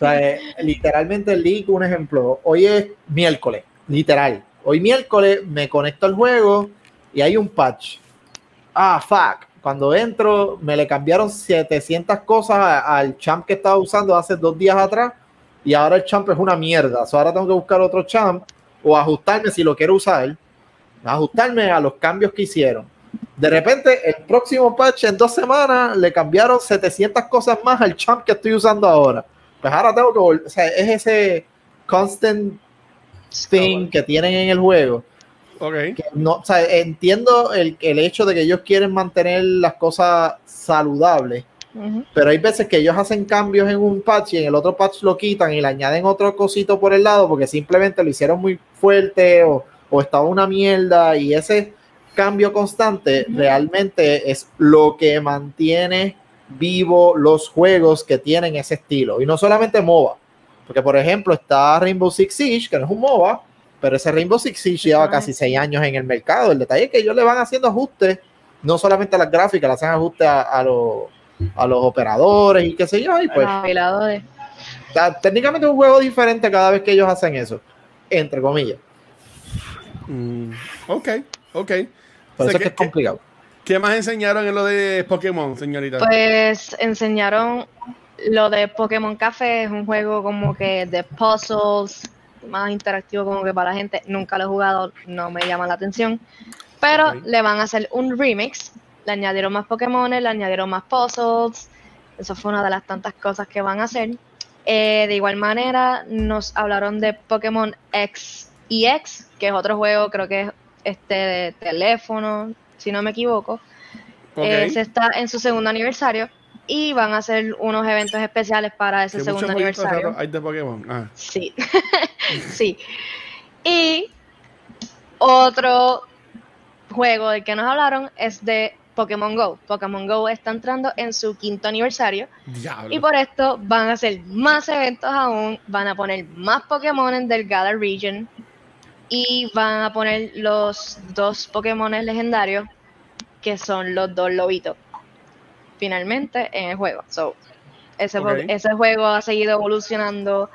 eh, literalmente league, un ejemplo, hoy es miércoles, literal. Hoy miércoles me conecto al juego y hay un patch. Ah, fuck. Cuando entro, me le cambiaron 700 cosas al champ que estaba usando hace dos días atrás y ahora el champ es una mierda. ahora tengo que buscar otro champ o ajustarme si lo quiero usar, ajustarme a los cambios que hicieron. De repente, el próximo patch en dos semanas le cambiaron 700 cosas más al champ que estoy usando ahora. Pues ahora tengo que volver. O sea, es ese constant thing que tienen en el juego. Okay. no, o sea, entiendo el, el, hecho de que ellos quieren mantener las cosas saludables, pero hay veces que ellos hacen cambios en un patch y en el otro patch lo quitan y le añaden otro cosito por el lado porque simplemente lo hicieron muy fuerte o, o estaba una mierda y ese cambio constante realmente es lo que mantiene vivo los juegos que tienen ese estilo. Y no solamente MOBA, porque por ejemplo está Rainbow Six Siege, que no es un MOBA, pero ese Rainbow Six Siege lleva casi seis años en el mercado. El detalle es que ellos le van haciendo ajustes, no solamente a las gráficas, le hacen ajustes a, los, a los operadores y qué sé yo. Y pues, técnicamente es un juego diferente cada vez que ellos hacen eso, entre comillas. Mm, ok, ok. Por eso que, es complicado. ¿Qué más enseñaron en lo de Pokémon, señorita? Pues enseñaron lo de Pokémon Café, es un juego como que de puzzles, más interactivo como que para la gente. Nunca lo he jugado, no me llama la atención. Pero le van a hacer un remix, le añadieron más Pokémon, le añadieron más puzzles. Eso fue una de las tantas cosas que van a hacer. Eh, de igual manera, nos hablaron de Pokémon X y X, que es otro juego, creo que es este de teléfono, si no me equivoco. Eh, se está en su segundo aniversario y van a hacer unos eventos especiales para ese segundo aniversario. Hay de Pokémon. Ah. Sí, sí. Y otro juego del que nos hablaron es de Pokémon Go. Pokémon Go está entrando en su quinto aniversario. Y por esto van a hacer más eventos aún, van a poner más Pokémon en Delgada Region y van a poner los dos Pokémon legendarios que son los dos lobitos finalmente en el juego. So, ese, ese juego ha seguido evolucionando.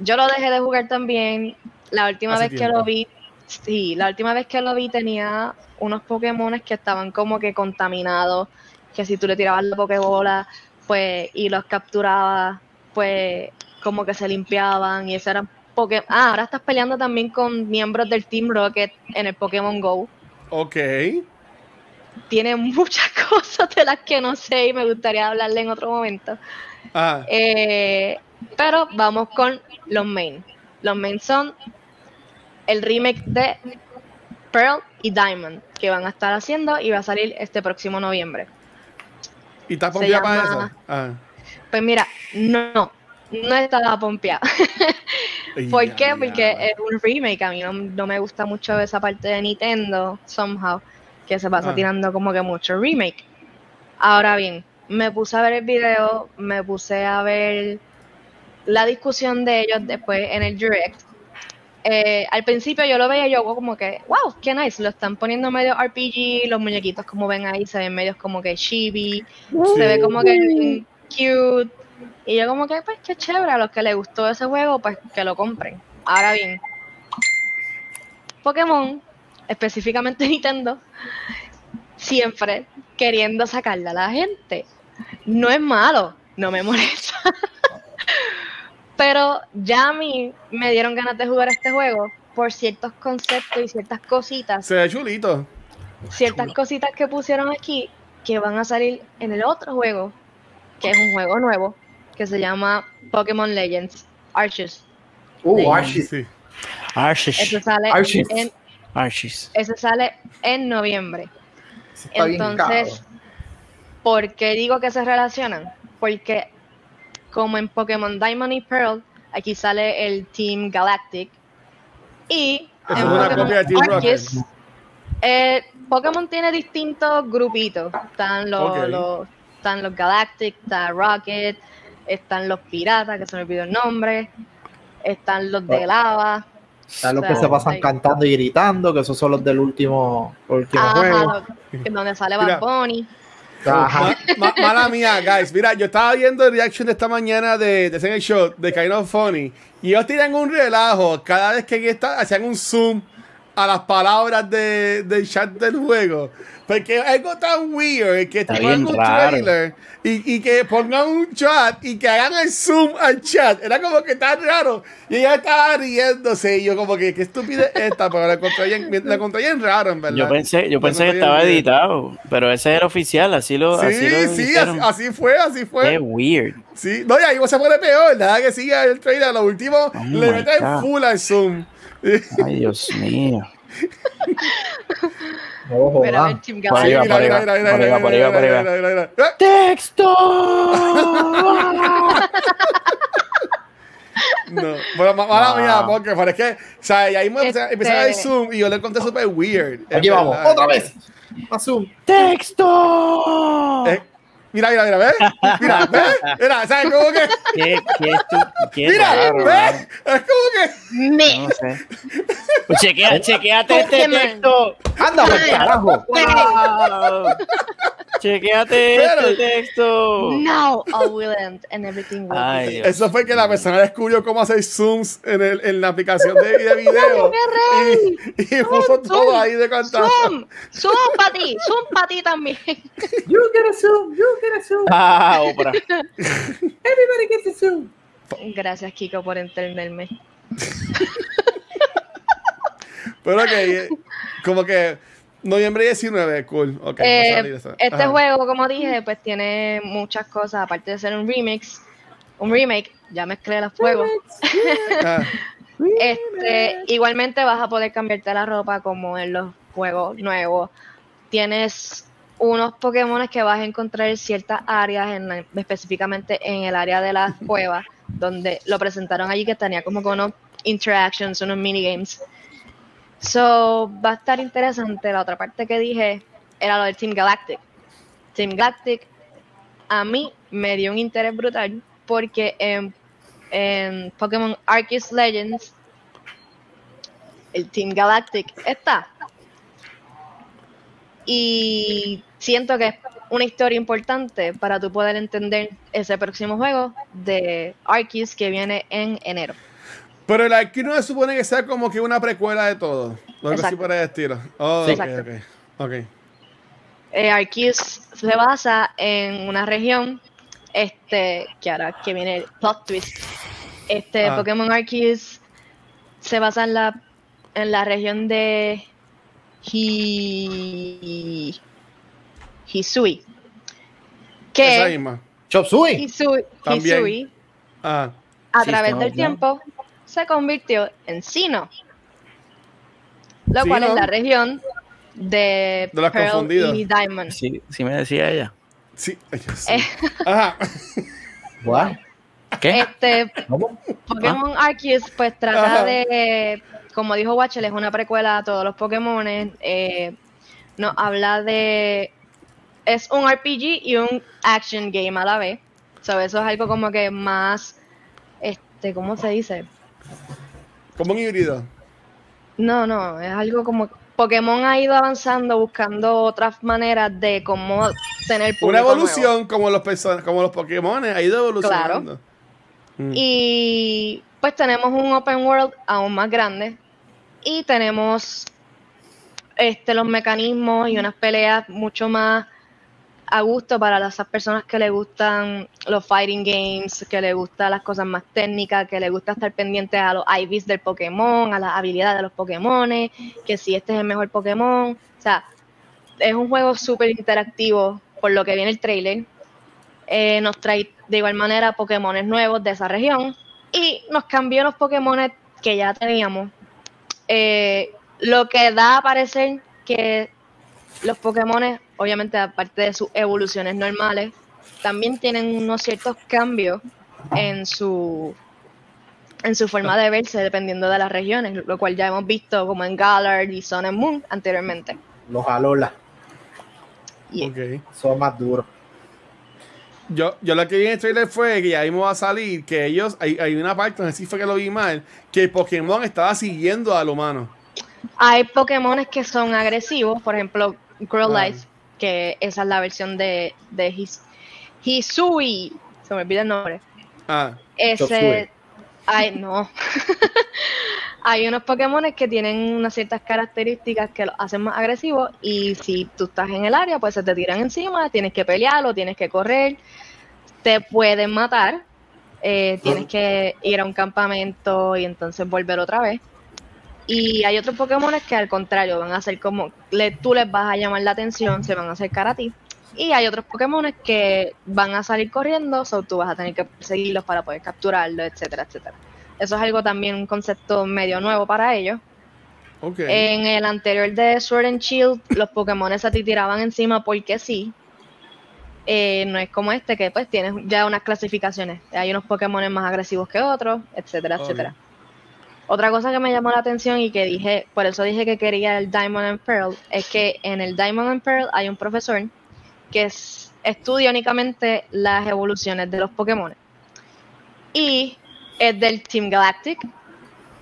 Yo lo dejé de jugar también. La última vez que lo vi, sí, la última vez que lo vi tenía unos Pokémon que estaban como que contaminados, que si tú le tirabas la Pokébola, pues, y los capturabas, pues, como que se limpiaban, y eso eran Pokémon. Ah, ahora estás peleando también con miembros del Team Rocket en el Pokémon Go. Ok. Tiene muchas cosas de las que no sé y me gustaría hablarle en otro momento. Ah. Eh, pero vamos con los main. Los main son el remake de Pearl y Diamond que van a estar haciendo y va a salir este próximo noviembre. ¿Y está pompeada para eso? Ah. Pues mira, no, no estaba pompeada. ¿Por qué? Porque es un remake. A mí no, no me gusta mucho esa parte de Nintendo, somehow, que se pasa Ah. tirando como que mucho remake. Ahora bien, me puse a ver el video, me puse a ver la discusión de ellos después en el direct. Eh, al principio yo lo veía yo como que, wow, qué nice, lo están poniendo medio RPG, los muñequitos como ven ahí se ven medios como que chibi, se ve como que cute. Y yo como que, pues, qué chévere, a los que les gustó ese juego, pues que lo compren. Ahora bien, Pokémon, específicamente Nintendo, siempre queriendo sacarle a la gente. No es malo, no me molesta. Pero ya a mí me dieron ganas de jugar este juego por ciertos conceptos y ciertas cositas, Se ve chulito. ciertas cositas que pusieron aquí que van a salir en el otro juego, que es un juego nuevo, que se llama Pokémon Legends Arceus. Uh, Archie. Sí. Arceus. Ese sale Arceus. en, Arceus. ese sale en noviembre. Entonces. ¿por qué digo que se relacionan? Porque como en Pokémon Diamond y Pearl, aquí sale el Team Galactic y Eso en es una Pokémon copia de Team Arceus, eh, Pokémon tiene distintos grupitos. Están los, Ok. los- están los Galactic, está Rocket, están los piratas, que se me olvidó el nombre, están los de lava. Están los que se pasan cantando y gritando, que esos son los del último, último juego. Ajá, los- donde sale. Bad Bunny. Ajá. Ma- ma- mala mía, guys. Mira, yo estaba viendo el reaction de esta mañana de, de Show, de Kind of Funny, y ellos tiran un relajo cada vez que está- hacían un zoom a las palabras de, del chat del juego. Porque es algo tan weird que te pongan un raro. trailer y, y que pongan un chat y que hagan el zoom al chat. Era como que tan raro. Y ella estaba riéndose y yo como que qué estupidez es esta, pero la encontré bien, la encontré bien raro, en verdad. Yo pensé, yo pensé que estaba bien editado, pero ese es el oficial, así lo, así Sí, lo sí, así, así fue, así fue. Qué weird. Sí, no, y ahí se pone peor, nada que siga el trailer, lo último Oh le meten full al zoom. Ay, Dios mío. Team Por mira, por mira, arriba, mira, por mira, arriba, por mira, arriba, mira, mira, mira. ¡Eh! ¡Texto! No, pero ma- mala mía, porque parece que, o sea, y ahí me empecé, Este- ver zoom y yo le encontré súper weird. Aquí vamos, otra vez. A Zoom. ¡Texto! Mira, mira, mira, ¿ves? Mira, ¿ves? Mira, ¿sabes cómo que? ¿Qué, qué, qué Mira, raro, ¿ves? Es como que. Me. No sé. Pues chequea, chequeate este texto. Anda, por carajo. Wow. Chequeate Pero- este texto. Now all will end and everything will Ay. Eso fue que la persona descubrió cómo hacer zooms en, el, en la aplicación de, de video. y, y puso todo ahí de cantazo. Zoom, zoom para ti, zoom para ti también. You get a Zoom, you get a Zoom. Ah, Oprah. Everybody gets a Zoom. Gracias, Kiko, por entenderme. Pero que, como que noviembre 19, cool. Ok, va a Eh, salir este Ajá. juego, como dije, pues tiene muchas cosas, aparte de ser un remix, un remake, ya mezclé los juegos. Ah, Este, igualmente vas a poder cambiarte la ropa como en los juegos nuevos. Tienes unos Pokémon que vas a encontrar en ciertas áreas, en específicamente en el área de las cuevas, donde lo presentaron allí que tenía como que unos interactions, unos minigames. So, va a estar interesante. La otra parte que dije era lo del Team Galactic. Team Galactic a mí me dio un interés brutal porque en, en Pokémon Arceus Legends el Team Galactic está. Y siento que es una historia importante para tú poder entender ese próximo juego de Arceus que viene en enero. Pero el Arquino no se supone que sea como que una precuela de todo. Lo que Exacto. por el estilo. Oh, Sí. ok, Exacto. ok. Ok. Eh, Arceus se basa en una región, este, que ahora que viene el plot twist. Este Ah. Pokémon Arceus se basa en la en la región de Hi... Hisui. Esa Que misma. Chop Suey. Hisui, También. Hisui, Ah, a Sí, través del tiempo, se convirtió en Sino. Lo cual Sinnoh. es la región de, De los Pearl confundidos. y Diamond. Sí, sí me decía ella. sí. Dios mío. Eh, Ajá. What? ¿Qué? Este, ¿Cómo? Pokémon Arceus, pues trata Ajá. de, como dijo Watchel, es una precuela a todos los Pokémon. Eh, nos habla de. Es un RPG y un action game a la vez. So, eso es algo como que más. Este, ¿Cómo se dice? Como un híbrido. No, no, es algo como. Pokémon ha ido avanzando buscando otras maneras de cómo tener Una nuevo. evolución como los person como los Pokémon ha ido evolucionando. Mm. Y pues tenemos un open world aún más grande. Y tenemos este, los mecanismos y unas peleas mucho más a gusto para las esas personas que le gustan los fighting games, que le gustan las cosas más técnicas, que le gusta estar pendientes a los IVs del Pokémon, a las habilidades de los Pokémon, que si este es el mejor Pokémon. O sea, es un juego súper interactivo por lo que viene el trailer. Eh, nos trae de igual manera Pokémones nuevos de esa región y nos cambió los Pokémones que ya teníamos. Eh, lo que da a parecer que los Pokémones, obviamente aparte de sus evoluciones normales, también tienen unos ciertos cambios en su en su forma de verse dependiendo de las regiones, lo cual ya hemos visto como en Galar y Sun and Moon anteriormente. Los Alola Y Ok. son más duros. Yo, yo lo que vi en el trailer fue que ya mismo va a salir que ellos, hay, hay una parte, no sé si fue que lo vi mal, que el Pokémon estaba siguiendo al humano. Hay Pokémones que son agresivos, por ejemplo, Growlithe, Ah. que esa es la versión de, de His, Hisui, se me olvida el nombre. Ah, Ese. Ay, no. hay unos Pokémones que tienen unas ciertas características que los hacen más agresivos y si tú estás en el área, pues se te tiran encima, tienes que pelear o tienes que correr, te pueden matar, eh, tienes que ir a un campamento y entonces volver otra vez. Y hay otros Pokémon que al contrario van a ser como, le, tú les vas a llamar la atención, se van a acercar a ti. Y hay otros Pokémon que van a salir corriendo, o tú vas a tener que perseguirlos para poder capturarlos, etcétera, etcétera. Eso es algo también, un concepto medio nuevo para ellos. ok. En el anterior de Sword and Shield, los Pokémon se te tiraban encima porque sí. Eh, no es como este que pues tienes ya unas clasificaciones. Hay unos Pokémon más agresivos que otros, etcétera, etcétera. Otra cosa que me llamó la atención y que dije, por eso dije que quería el Diamond and Pearl, es que en el Diamond and Pearl hay un profesor que es- estudia únicamente las evoluciones de los Pokémon. Y es del Team Galactic.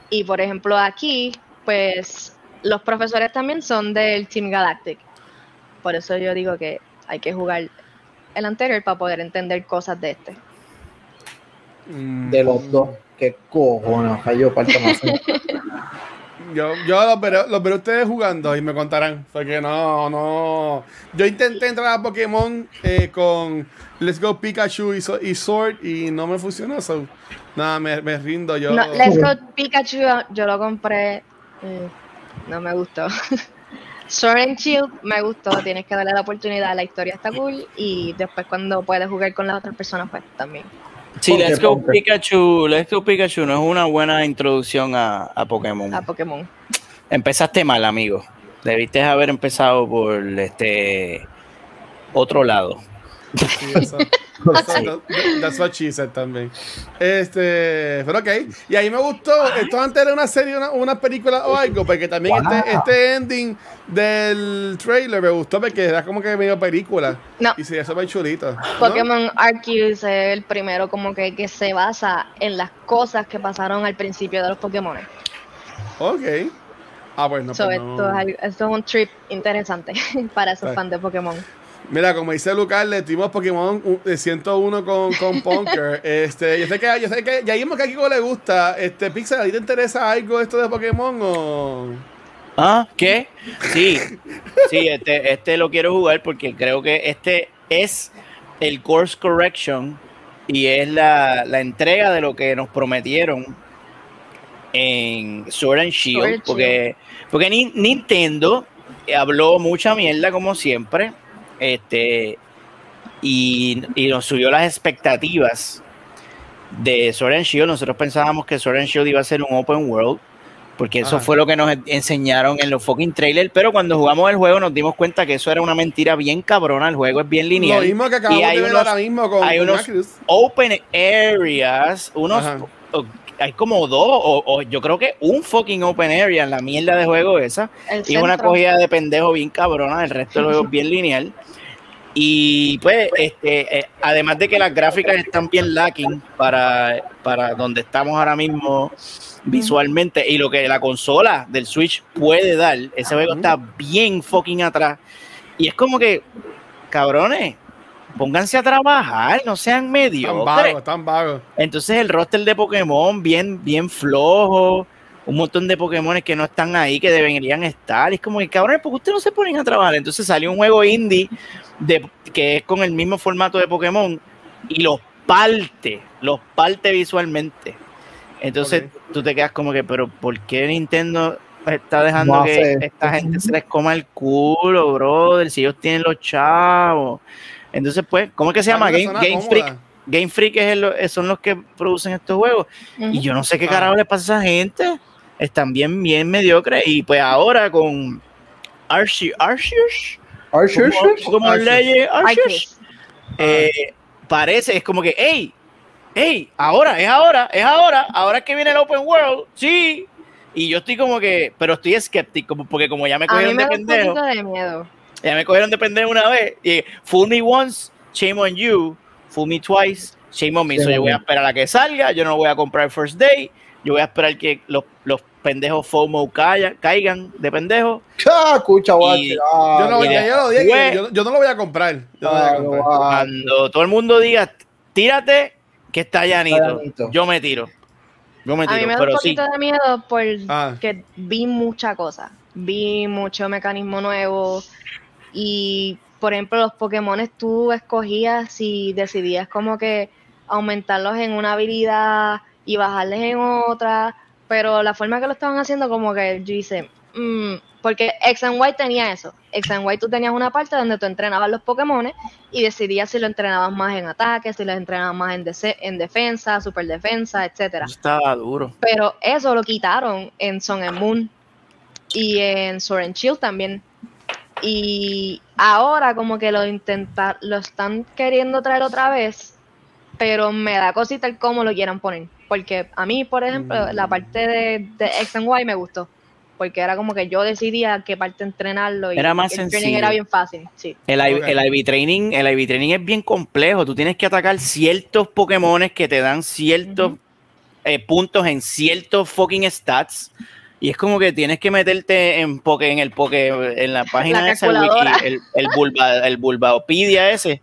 Y por ejemplo aquí, pues los profesores también son del Team Galactic. Por eso yo digo que hay que jugar el anterior para poder entender cosas de este. Mm, De los dos. ¿Qué cojones? Cayó parte más. Yo, yo los, veré, los veré ustedes jugando y me contarán. Porque no, no. Yo intenté entrar a Pokémon eh, con Let's Go Pikachu y, y Sword y no me funcionó. So, nada, me, me rindo yo. No, Let's Go Pikachu, yo lo compré. eh, no me gustó. Sword and Shield me gustó, tienes que darle la oportunidad, la historia está cool y después cuando puedes jugar con las otras personas pues también. Sí, Let's Go ponte. Pikachu, Let's Go Pikachu no es una buena introducción a, a Pokémon. A Pokémon. Empezaste mal, amigo. Debiste haber empezado por este otro lado. Sí, that's what she said también. Este, pero ok. Y ahí me gustó. Esto antes era una serie, una, una película o algo, porque también Wow. este, este ending del trailer me gustó porque era como que medio película. No. Y se veía súper chulito. ¿no? Pokémon Arceus es el primero como que, que se basa en las cosas que pasaron al principio de los Pokémon. Ok. Ah, bueno. So, pues esto, no. es, algo- esto es un trip interesante para esos Right. fans de Pokémon. Mira, como dice Lucas, le tuvimos Pokémon uh, de 101 con, con Punker. este, yo sé que, yo sé que ya vimos que a Kiko le gusta. Este, Pixel, ¿a ti te interesa algo esto de Pokémon o...? ¿Ah? ¿Qué? Sí, sí, este, este lo quiero jugar porque creo que este es el course correction y es la, la entrega de lo que nos prometieron en Sword and Shield, Sword porque, porque Ni- Nintendo habló mucha mierda como siempre, este, y, y nos subió las expectativas de Sword and Shield. Nosotros pensábamos que Sword and Shield iba a ser un open world Porque eso Ajá. fue lo que nos enseñaron en los fucking trailers. Pero cuando jugamos el juego nos dimos cuenta que eso era una mentira bien cabrona. El juego es bien Lo lineal. mismo que acabamos Y hay de ver unos- ahora mismo con, hay unos-. Open areas, unos. Ajá. Hay como dos, o, o yo creo que un fucking open area en la mierda de juego esa. El Y es una cogida de pendejo bien cabrona, el resto del juego es bien lineal. Y pues, este, eh, además de que las gráficas están bien lacking para, para donde estamos ahora mismo visualmente y lo que la consola del Switch puede dar, ese juego está bien fucking atrás. Y es como que, cabrones, pónganse a trabajar, no sean Tan mediocres. vago, tan vago. Entonces el roster de Pokémon bien, bien flojo, un montón de Pokémon que no están ahí, que deberían estar. Es como que cabrones, porque ustedes no se ponen a trabajar? Entonces salió un juego indie de, que es con el mismo formato de Pokémon y los parte, los parte visualmente. Entonces tú te quedas como que, pero ¿por qué Nintendo está dejando No que esta gente se les coma el culo, brother? Si ellos tienen los chavos. Entonces, pues, ¿cómo es que se llama? Game, Game Freak. Game Freak es el- son los que producen estos juegos. Y yo no sé qué Ah. carajo le pasa a esa gente. Están bien, bien mediocres. Y pues ahora con Arceus, Arceus, Arceus, Pokémon- Pokémon Arceus. Legends, Arceus, Arceus. eh, parece, es como que, hey, hey, ahora, es ahora, es ahora, ahora es que viene el Open World, sí. Y yo estoy como que, pero estoy escéptico, porque como ya me A mí cogieron me de da un pendejo, poquito de miedo. Ya me cogieron de pendejo una vez. Y fool me once, shame on you. Fool me twice, shame on me. So, yo voy a esperar a que salga. Yo no voy a comprar First Day. Yo voy a esperar que los, los pendejos FOMO caigan, caigan de pendejos. Ah, escucha. Y- Ah, Yo no, ya yo lo dije, después- yo, yo no lo voy a comprar. Yo no lo voy a ah, comprar. Cuando todo el mundo diga, tírate, que está llanito. llanito. Yo me tiro. Yo me A mí tiro. me da Pero un sí, poquito de miedo porque Ah. vi mucha cosa. Vi mucho mecanismo nuevo. Y, por ejemplo, los Pokémon tú escogías si decidías como que aumentarlos en una habilidad y bajarles en otra. Pero la forma que lo estaban haciendo, como que yo hice. mm, porque X and Y tenía eso. X and Y tú tenías una parte donde tú entrenabas los Pokémon y decidías si lo entrenabas más en ataque, si lo entrenabas más en, defensa, super defensa, etcétera. estaba duro. Pero eso lo quitaron en Sun and Moon y en Sword and Shield también. Y ahora como que lo intentar, lo están queriendo traer otra vez, pero me da cosita el cómo lo quieran poner. Porque a mí, por ejemplo, Mm. la parte de, de X and Y me gustó. Porque era como que yo decidía qué parte entrenarlo y Era más el training sencillo. era bien fácil. Sí. El, I- Ok. el IV training, el IV training es bien complejo. Tú tienes que atacar ciertos Pokémones que te dan ciertos eh, puntos en ciertos fucking stats. Y es como que tienes que meterte en poke, en el poke, en la página La esa, el, wiki, el, el, Bulba- el ese,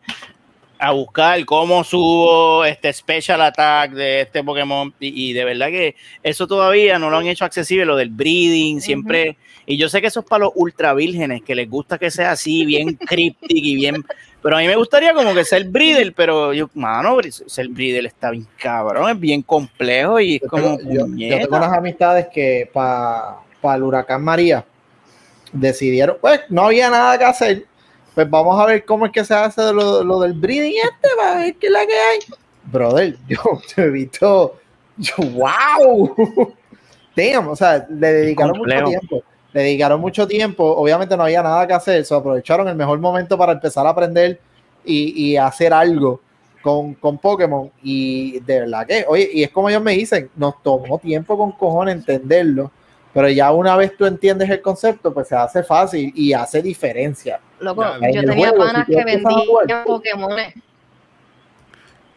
a buscar cómo subo este special attack de este Pokémon. Y, y de verdad que eso todavía no lo han hecho accesible, lo del breeding, siempre. Y yo sé que eso es para los ultra vírgenes, que les gusta que sea así, bien cryptic y bien. Pero a mí me gustaría como que ser breeder, pero yo, mano, ser breeder está bien cabrón, es bien complejo y es Yo como. tengo, yo- yo tengo unas amistades que para el huracán María decidieron, pues no había nada que hacer, pues vamos a ver cómo es que se hace lo, lo del breeding este, para ver qué es la que hay. Brother, yo te he visto, yo, wow, Damn, o sea, le dedicaron mucho tiempo. Le dedicaron mucho tiempo, obviamente no había nada que hacer, se aprovecharon el mejor momento para empezar a aprender y, y hacer algo con, con Pokémon. Y de verdad que, oye, y es como ellos me dicen, nos tomó tiempo con cojones entenderlo, pero ya una vez tú entiendes el concepto, pues se hace fácil y hace diferencia. Loco, en yo tenía juego, panas si que vendían Pokémon.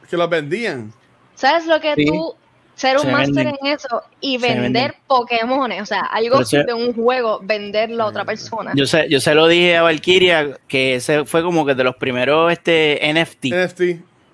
Que los vendían. ¿Sabes lo que Sí. tú ser un máster en eso y vender. Pokémon? O sea, algo de un juego, venderlo a otra persona. Yo se, yo se lo dije a Valkyria que ese fue como que de los primeros este NFT, NFT.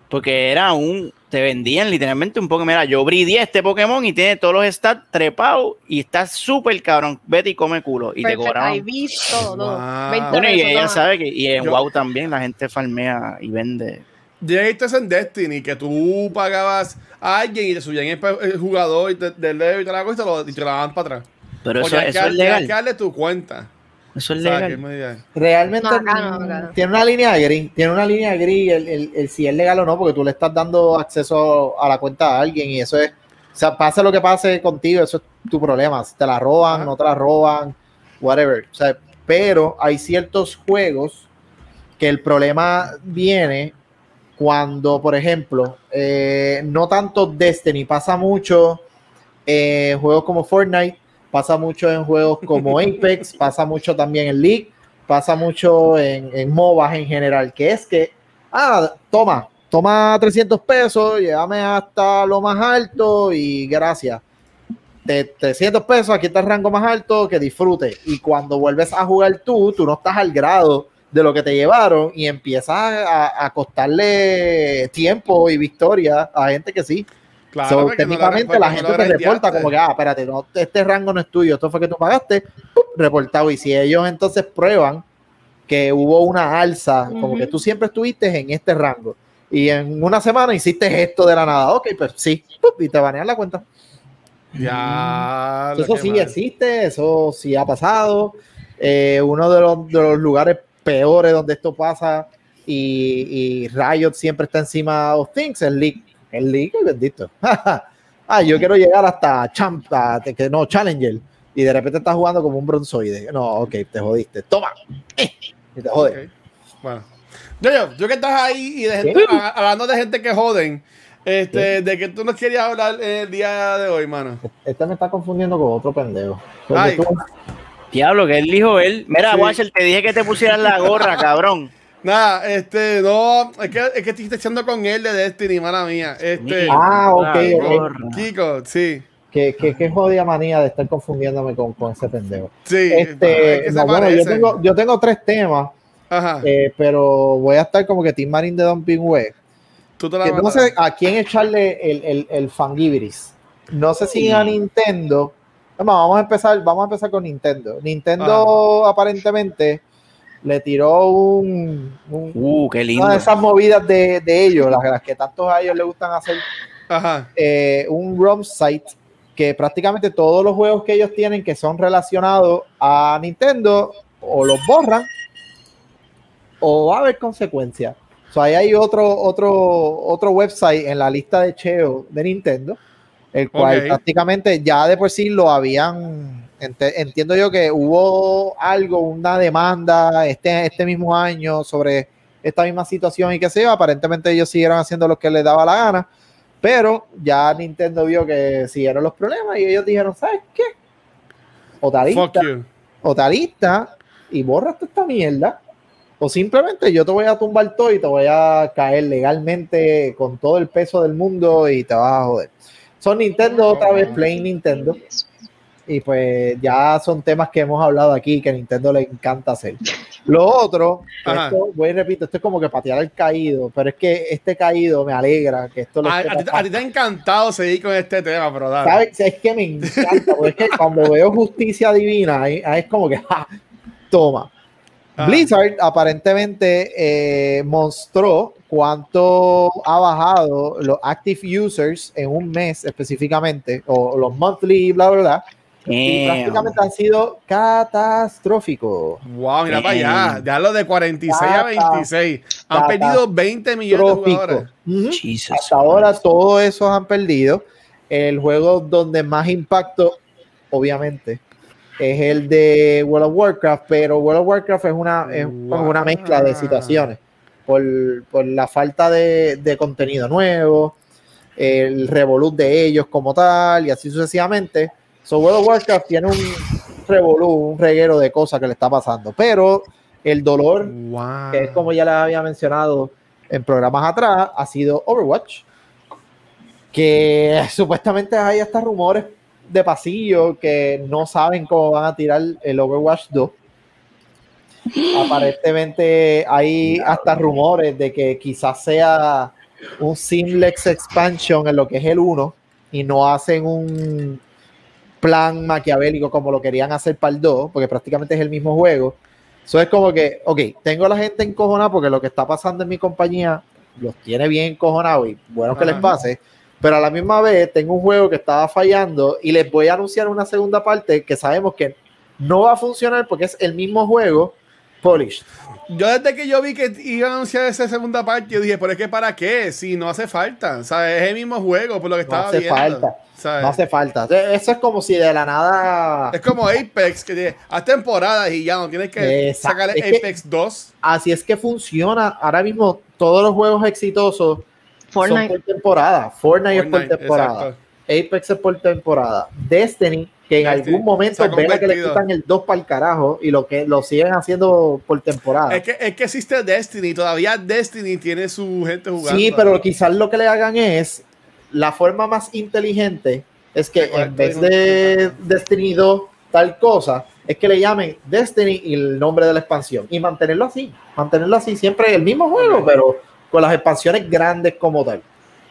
porque era un, te vendían literalmente un Pokémon. Mira, yo breedé este Pokémon y tiene todos los stats trepados y está súper cabrón. Vete y come culo. Y te Perfect cobraban. IV, todo, todo. Wow. 20 Bueno, y ella toma. sabe que y en Yo- WoW también la gente farmea y vende. Ya viste eso en Destiny, que tú pagabas a alguien y te subían el, jugador de- del y te la cosa y te la daban para atrás. Pero eso, eso que- es que legal. darle tu cuenta. Eso es O sea, legal. que. Realmente No, acá no, acá no. tiene una línea gris, tiene una línea gris el, el- el si es legal o no, porque tú le estás dando acceso a la cuenta a alguien y eso es, o sea, pase lo que pase contigo, eso es tu problema. Si te la roban, Ajá. no te la roban, whatever. O sea, pero hay ciertos juegos que el problema viene cuando, por ejemplo, eh, no tanto Destiny, pasa mucho en juegos como Fortnite, pasa mucho en juegos como Apex, pasa mucho también en League, pasa mucho en, en MOBAs en general, que es que, ah, toma, toma 300 pesos, llévame hasta lo más alto y gracias. De 300 pesos, aquí está el rango más alto, que disfrute. Y cuando vuelves a jugar tú, tú no estás al grado de lo que te llevaron y empiezas a, a costarle tiempo y victoria a gente que sí. Claro, So, no técnicamente la no gente lo te reporta como que, ah, espérate, no, este rango no es tuyo, esto fue que tú pagaste, reportado. Y si ellos entonces prueban que hubo una alza, como Ujú. que tú siempre estuviste en este rango y en una semana hiciste esto de la nada, ok, pues sí, ¡pup! y te banean la cuenta. Ya. lo Eso sí mal. existe, eso sí ha pasado. Eh, uno de los, de los lugares peores donde esto pasa y, y Riot siempre está encima de los things, el League. El League, bendito. ah, yo quiero llegar hasta champ, que no, Challenger. Y de repente estás jugando como un bronzoide. No, ok, te jodiste. Toma. Eh, y te jode. Ok. Bueno. Yo, yo, yo que estás ahí y de gente, a- hablando de gente que joden, este, de que tú nos querías hablar el día de hoy, mano. Este me está confundiendo con otro pendejo. Ay. tú- Diablo, que él dijo él. Mira, Sí. Watcher, te dije que te pusieras la gorra, cabrón. Nada, este, no, es que, es que estoy echando con él de Destiny, mala mía. Este, Ah, ok, ok. gorra. Kiko, sí, Qué, qué, qué jodida manía de estar confundiéndome con, con ese pendejo. sí. es Este, que no, bueno, yo tengo, yo tengo tres temas, Ajá, eh, pero voy a estar como que Team Marín de Dumping Way. tú te la Que no sé a quién echarle el, el, el fangibiris. No sé si a Nintendo. Vamos, vamos a empezar, vamos a empezar con Nintendo. Nintendo aparentemente le tiró un, un- Uh, qué lindo. una de esas movidas de, de ellos, las, las que tantos a ellos les gustan hacer, Ajá, eh, un ROM site que prácticamente todos los juegos que ellos tienen que son relacionados a Nintendo o los borran o va a haber consecuencias. O sea, ahí hay otro, otro, otro website en la lista de Cheo de Nintendo, el cual prácticamente ya de por sí lo habían, entiendo yo que hubo algo, una demanda este, este mismo año sobre esta misma situación y que se aparentemente ellos siguieron haciendo lo que les daba la gana, pero ya Nintendo vio que siguieron los problemas y ellos dijeron, ¿sabes qué? O you. o y borras toda esta mierda, o simplemente yo te voy a tumbar todo y te voy a caer legalmente con todo el peso del mundo y te vas a joder. Son Nintendo otra vez, plain Nintendo. Y pues ya son temas que hemos hablado aquí que a Nintendo le encanta hacer. Lo otro, esto, voy y repito, esto es como que patear al caído, pero es que este caído me alegra que esto lo A, a ti, a ti te ha encantado seguir con este tema, pero dale. ¿Sabes? Es que me encanta, porque es que cuando veo justicia divina, ahí, ahí es como que, ¡ja! toma. Ah. Blizzard aparentemente eh, mostró cuánto ha bajado los active users en un mes específicamente, o los monthly, bla, bla, bla. Y Damn. prácticamente han sido catastróficos. Wow, mira para allá. Damn. Ya lo de 46 a Tata. 26. Han perdido 20 millones de jugadores. Ujú. Jesus Hasta ahora todos esos han perdido. El juego donde más impacto, obviamente, es el de World of Warcraft, pero World of Warcraft es una, es Wow. una mezcla de situaciones. Por, por la falta de, de contenido nuevo, el revolut de ellos como tal, y así sucesivamente. So World of Warcraft tiene un revolú, un reguero de cosas que le está pasando. Pero el dolor Wow. que es como ya les había mencionado en programas atrás, ha sido Overwatch, que supuestamente hay hasta rumores de pasillo que no saben cómo van a tirar el Overwatch 2. Aparentemente hay hasta rumores de que quizás sea un seamless expansion en lo que es el 1 y no hacen un plan maquiavélico como lo querían hacer para el 2, porque prácticamente es el mismo juego. Eso es como que, ok, tengo a la gente encojonada porque lo que está pasando en mi compañía los tiene bien encojonados y bueno que les pase, pero a la misma vez tengo un juego que estaba fallando y les voy a anunciar una segunda parte que sabemos que no va a funcionar porque es el mismo juego, polished. Yo desde que yo vi que iban a anunciar esa segunda parte, yo dije, pero es que para qué, si no hace falta, ¿sabes? Es el mismo juego, por lo que No estaba hace viendo. falta. ¿sabes? No hace falta. Eso es como si de la nada. Es como Apex, que haz temporadas y ya no tienes que Exacto. sacarle Es que- Apex 2. Así es que funciona. Ahora mismo todos los juegos exitosos son Fortnite. por temporada. Fortnite, es por Fortnite, temporada. exacto. Apex es por temporada. Destiny, que en Destiny, algún momento se ha ven a que le quitan el 2 para el carajo y lo que lo siguen haciendo por temporada. Es que, es que existe Destiny, todavía Destiny tiene su gente jugando. Sí, pero quizás lo que le hagan es la forma más inteligente es que en vez de Destiny 2 tal cosa, es que le llamen Destiny y el nombre de la expansión y mantenerlo así, mantenerlo así siempre el mismo juego, pero con las expansiones grandes como tal.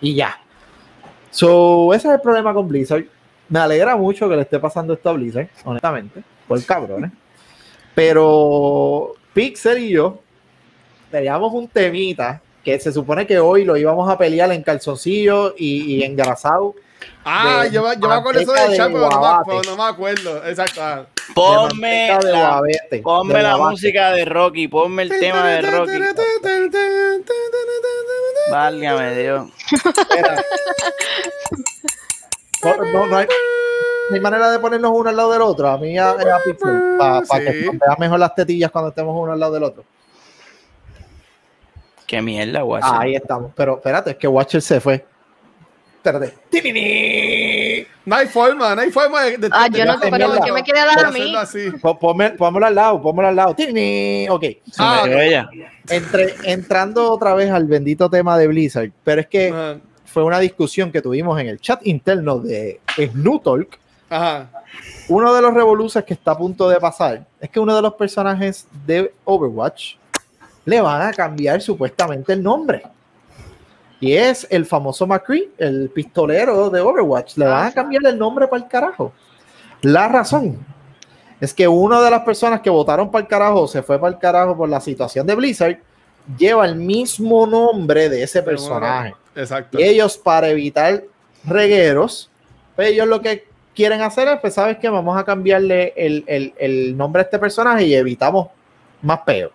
Y ya. So, ese es el problema con Blizzard. Me alegra mucho que le esté pasando esto a Blizzard, honestamente, por cabrones. Pero Pixel y yo teníamos un temita que se supone que hoy lo íbamos a pelear en calzoncillo y, y engrasado. Ah, de yo, me- yo me acuerdo eso del chat, de pero no, me, guabate. pero no me acuerdo. Exacto. ah. Ponme la, ponme de la música de Rocky, ponme el tema de Rocky. Válgame Dios. Espera. No, no, no hay, no hay manera de ponernos uno al lado del otro. A mí a, a Pixel, para Sí. que vean mejor las tetillas cuando estemos uno al lado del otro. Qué mierda, guacho. Ahí estamos. Pero espérate, es que Watcher se fue. Espérate. No hay forma, no hay forma de. de- Ah, de- yo no, de- pero ¿por qué me quiere dar a de mí? así. Pónmelo al lado, pónmelo al lado. ¡Tinini! Ok. Ah, dio ella. Entre, entrando otra vez al bendito tema de Blizzard, pero es que Ajá. fue una discusión que tuvimos en el chat interno de Snoo Talk. Ajá. Uno de los revoluces que está a punto de pasar es que uno de los personajes de Overwatch le van a cambiar supuestamente el nombre. Y es el famoso McCree, el pistolero de Overwatch. Le van a cambiar el nombre para el carajo. La razón es que una de las personas que votaron para el carajo se fue para el carajo por la situación de Blizzard, lleva el mismo nombre de ese personaje. Exacto. Y ellos, para evitar regueros, pues ellos lo que quieren hacer es, pues, ¿sabes qué? Vamos a cambiarle el, el- el nombre a este personaje y evitamos más peo.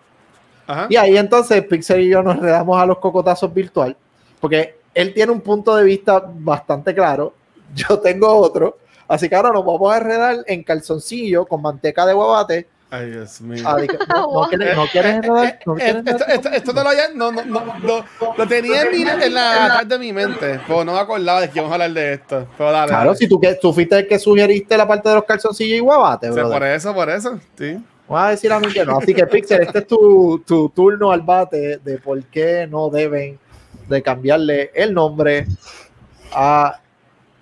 Ajá. Y ahí entonces Pixel y yo nos redamos a los cocotazos virtual, porque él tiene un punto de vista bastante claro, yo tengo otro, así que ahora nos vamos a enredar en calzoncillo con manteca de guabate. Ay, Dios mío. Ah, digo, no, no quieres, no quieres enredar? ¿No quieres Eh, Esto, enredar? esto, esto no lo, había- no, no, no, lo, lo tenía en, mi, en la atrás de mi mente, pero no me acordaba de que íbamos a hablar de esto. Pero dale, Claro, dale. si tú, que, tú fuiste el que sugeriste la parte de los calzoncillos y guabate, O sea, por eso, por eso, sí. Voy a decir a mí que no. Así que, Pixel, este es tu, tu turno al bate de por qué no deben de cambiarle el nombre a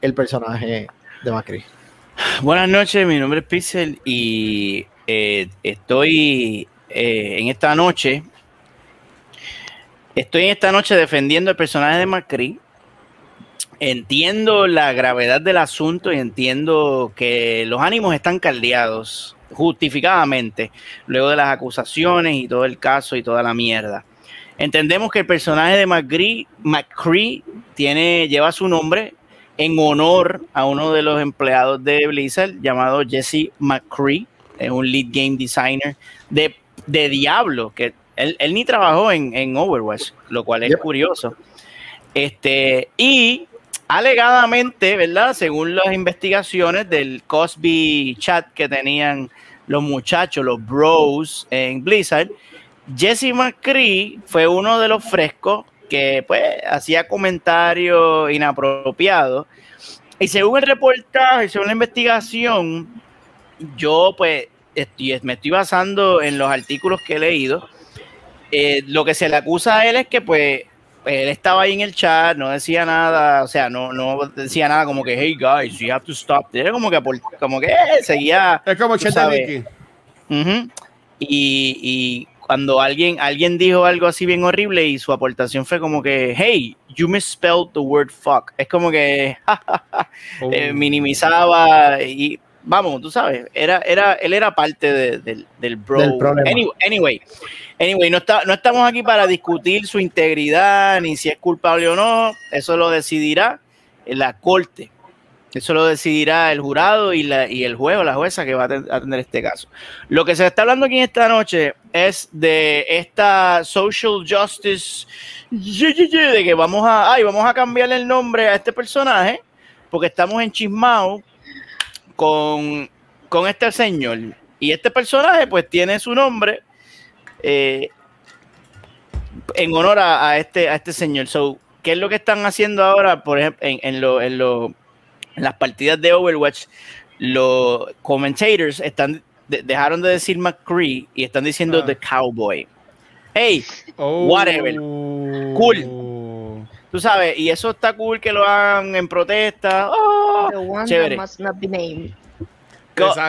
el personaje de Macri. Buenas noches, mi nombre es Pixel y eh, estoy eh, en esta noche. Estoy en esta noche defendiendo el personaje de Macri. Entiendo la gravedad del asunto y entiendo que los ánimos están caldeados justificadamente luego de las acusaciones y todo el caso y toda la mierda. Entendemos que el personaje de McCree, McCree tiene, lleva su nombre en honor a uno de los empleados de Blizzard llamado Jesse McCree, es un lead game designer de, de Diablo, que él, él ni trabajó en, en Overwatch, lo cual es curioso. Este, y alegadamente, ¿verdad? Según las investigaciones del Cosby chat que tenían los muchachos, los bros en Blizzard, Jesse McCree fue uno de los frescos que pues hacía comentarios inapropiados. Y según el reportaje, según la investigación, yo pues estoy- me estoy basando en los artículos que he leído. Eh, lo que se le acusa a él es que pues él estaba ahí en el chat, no decía nada, o sea, no, no decía nada como que, hey guys, you have to stop. Era como que, como que eh, seguía Es como Chet. Ujú. y, y cuando alguien, alguien dijo algo así bien horrible y su aportación fue como que, hey, you misspelled the word fuck. Es como que eh, minimizaba y vamos, tú sabes, era, era, él era parte de- del, del bro. Del problema. Anyway, anyway, anyway, no, está, no estamos aquí para discutir su integridad ni si es culpable o no, eso lo decidirá en la corte. Eso lo decidirá el jurado y, la, y el juez o la jueza que va a ten- a atender este caso. Lo que se está hablando aquí esta noche es de esta social justice, de que vamos a, ay, vamos a cambiarle el nombre a este personaje porque estamos enchismados con, con este señor. Y este personaje pues tiene su nombre eh, en honor a, este, a este señor. ¿Qué es lo que están haciendo ahora, por ejemplo, en, en, lo- en lo- en las partidas de Overwatch? Los commentators están, de- dejaron de decir McCree y están diciendo Ah. The Cowboy. Hey, Oh. Whatever. Cool. tú sabes, y eso está cool que lo hagan en protesta. Oh, The one chévere. that must not be named.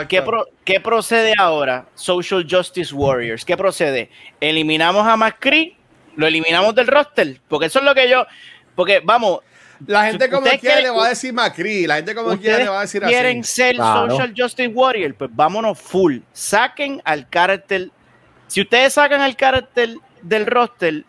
¿Qué, pro- qué procede ahora? Social Justice Warriors. ¿Qué procede? ¿Eliminamos a McCree? ¿Lo eliminamos del roster? Porque eso es lo que yo. Porque vamos, La gente como ¿Ustedes quiera quieren- le va a decir Macri, la gente como quiera le va a decir quieren así. ser Claro. Social Justice Warrior, pues vámonos full. Saquen al carácter. Si ustedes sacan al carácter del roster,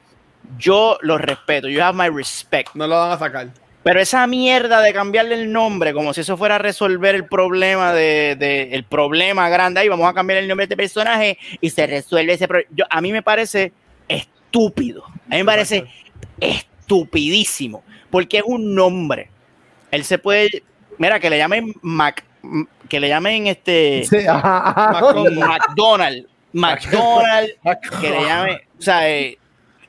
yo los respeto. You have my respect. No lo van a sacar. Pero esa mierda de cambiarle el nombre, como si eso fuera a resolver el problema de, de- el problema grande, ahí vamos a cambiar el nombre de este personaje y se resuelve ese problema. A mí me parece estúpido. A mí me parece estupidísimo. Porque es un nombre. Él se puede. Mira, que le llamen Mac. Que le llamen este. Sí, ajá, ajá. Macombo. McDonald. McDonald que le llame, o sea, eh,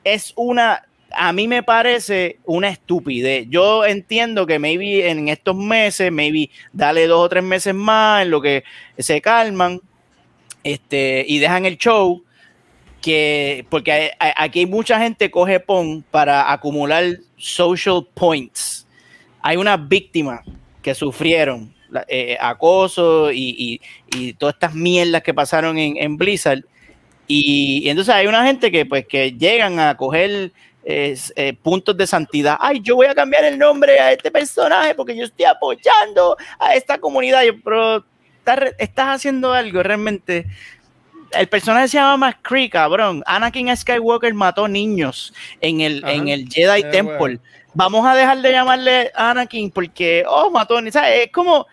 es una, a mí me parece una estupidez. Yo entiendo que maybe en estos meses, maybe dale dos o tres meses más en lo que se calman este, y dejan el show, que porque aquí hay mucha gente coge PON para acumular social points. Hay unas víctimas que sufrieron eh, acoso y, y- y todas estas mierdas que pasaron en, Blizzard. Y, entonces hay una gente que pues que llegan a coger eh, puntos de santidad. Ay, yo voy a cambiar el nombre a este personaje porque yo estoy apoyando a esta comunidad. Pero estás haciendo algo realmente. El personaje se llama McCree, cabrón. Anakin Skywalker mató niños en el, Ajá. en el Jedi Eh, Temple. bueno. Vamos a dejar de llamarle Anakin porque, oh, mató, ni- ¿sabes? Es como,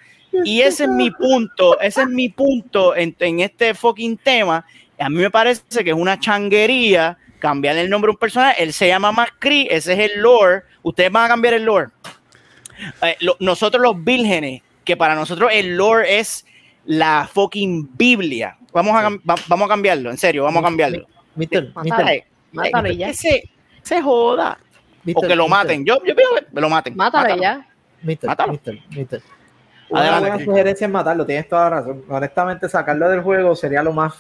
y ese es mi punto, ese es mi punto en, en este fucking tema. A mí me parece que es una changuería cambiarle el nombre a un personaje. Él se llama McCree, ese es el lore. Ustedes van a cambiar el lore. Eh, lo- nosotros los vírgenes, que para nosotros el lore es la fucking Biblia. Vamos a, va- vamos a cambiarlo, en serio, vamos a cambiarlo. Mister, Ay, Mátalo ya. Que se, se joda. mister, O que lo mister, maten. Yo, yo pido que lo maten. Mátalo Mátalo. ya. Mister, Mátalo. mister, mister. Una Adelante, buena sugerencia es matarlo, tienes toda la razón. Honestamente, sacarlo del juego sería lo más,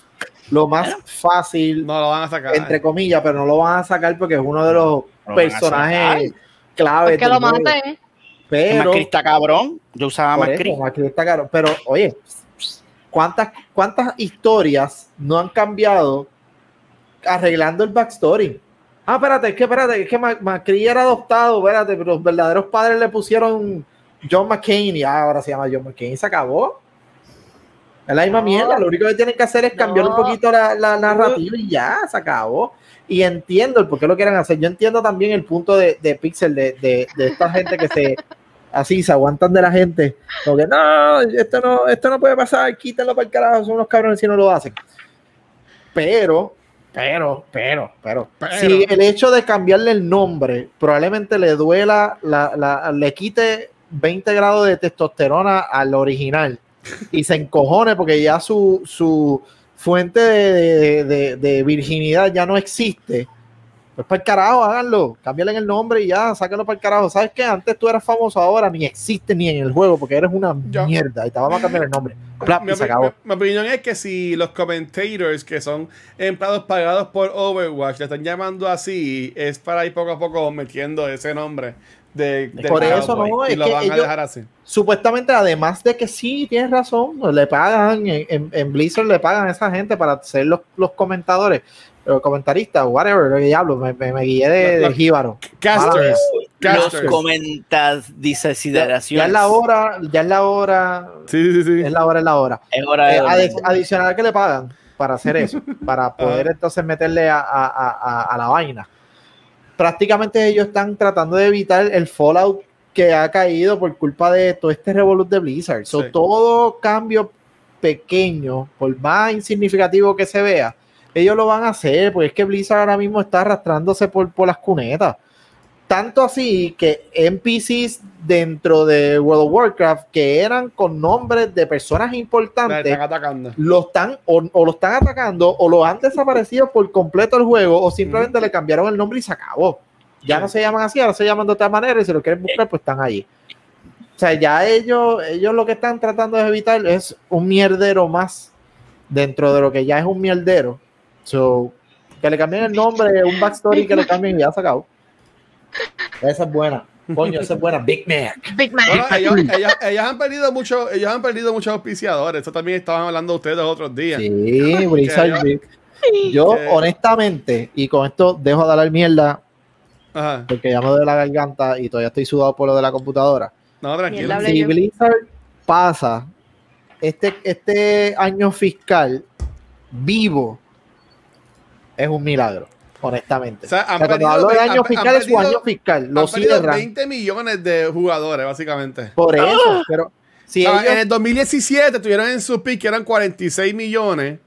lo más fácil, No lo van a sacar. entre comillas, pero no lo van a sacar porque es uno de los personajes claves. Pues que lo maten. Pero, Macri está cabrón. Yo usaba por Macri. eso, Macri está caro. Pero, oye, ¿cuántas, ¿cuántas historias no han cambiado arreglando el backstory? Ah, espérate, es que espérate, es que Ma- Macri era adoptado, espérate, pero los verdaderos padres le pusieron John McCain y ahora se llama John McCain y se acabó. Es la misma No. mierda, lo único que tienen que hacer es cambiar un poquito la, la narrativa y ya, se acabó. Y entiendo el por qué lo quieren hacer. Yo entiendo también el punto de, de Pixel, de, de, de esta gente que se así se aguantan de la gente. Como que no, esto no, esto no puede pasar, quítenlo para el carajo, son unos cabrones si no lo hacen. Pero, pero, pero, pero, Pero. si el hecho de cambiarle el nombre probablemente le duela, la, la- le quite 20 grados de testosterona al original y se encojone porque ya su, su fuente de, de- de- de virginidad ya no existe. Pues para el carajo, háganlo, cámbiale el nombre y ya, sáquenlo para el carajo. ¿Sabes qué? Antes tú eras famoso, ahora ni existe ni en el juego porque eres una Yo- mierda y te vamos a cambiar el nombre. Plap, Mi, y se acabó. mi- mi opinión es que si los commentators que son empleados pagados por Overwatch le están llamando así, es para ir poco a poco metiendo ese nombre de, del Por eso no, y es lo que van a ellos- dejar así. Supuestamente, además de que sí, tienes razón, le pagan, en, en- en Blizzard le pagan a esa gente para ser los, los comentadores, los comentaristas, whatever, lo que diablo, me, me, me guié de, de jíbaro. Casters. Los comentas, Ya, disideraciones. ya es la hora, ya es la hora, Sí, sí, sí. es la hora, es la hora. Es hora de Eh, adi- adicional que le pagan para hacer eso, para poder entonces meterle a, a- a- a- a la vaina. Prácticamente ellos están tratando de evitar el fallout que ha caído por culpa de todo este revolut de Blizzard. So, Sí. Todo cambio pequeño, por más insignificativo que se vea, ellos lo van a hacer, porque es que Blizzard ahora mismo está arrastrándose por, por las cunetas. Tanto así que NPCs dentro de World of Warcraft que eran con nombres de personas importantes están atacando. lo están o, o lo están atacando o lo han desaparecido por completo el juego o simplemente le cambiaron el nombre y se acabó. Ya no se llaman así, ahora se llaman de otra manera y si lo quieren buscar pues están allí. O sea, ya ellos, ellos lo que están tratando de evitar es un mierdero más dentro de lo que ya es un mierdero. So, que le cambien el nombre, un backstory que le cambien y ya se acabó. Esa es buena. Coño, esa es buena. Big Mac. Big Man. Bueno, ellos, ellos- ellos han perdido mucho, ellos han perdido muchos auspiciadores. Eso también estaban hablando ustedes los otros días. Sí, Blizzard Big. Yo, que- honestamente, y con esto dejo de hablar mierda Ajá. porque ya me duele la garganta y todavía estoy sudado por lo de la computadora. No, tranquilo. Si. Blizzard pasa este, este año fiscal vivo, es un milagro, honestamente. O sea, han O sea, cuando hablo de ve- año han- han fiscal es su año fiscal, lo cierran 20 millones de jugadores, básicamente. por eso, pero si O sea, ellos, En el 2017 tuvieron en su pick que eran 46 millones.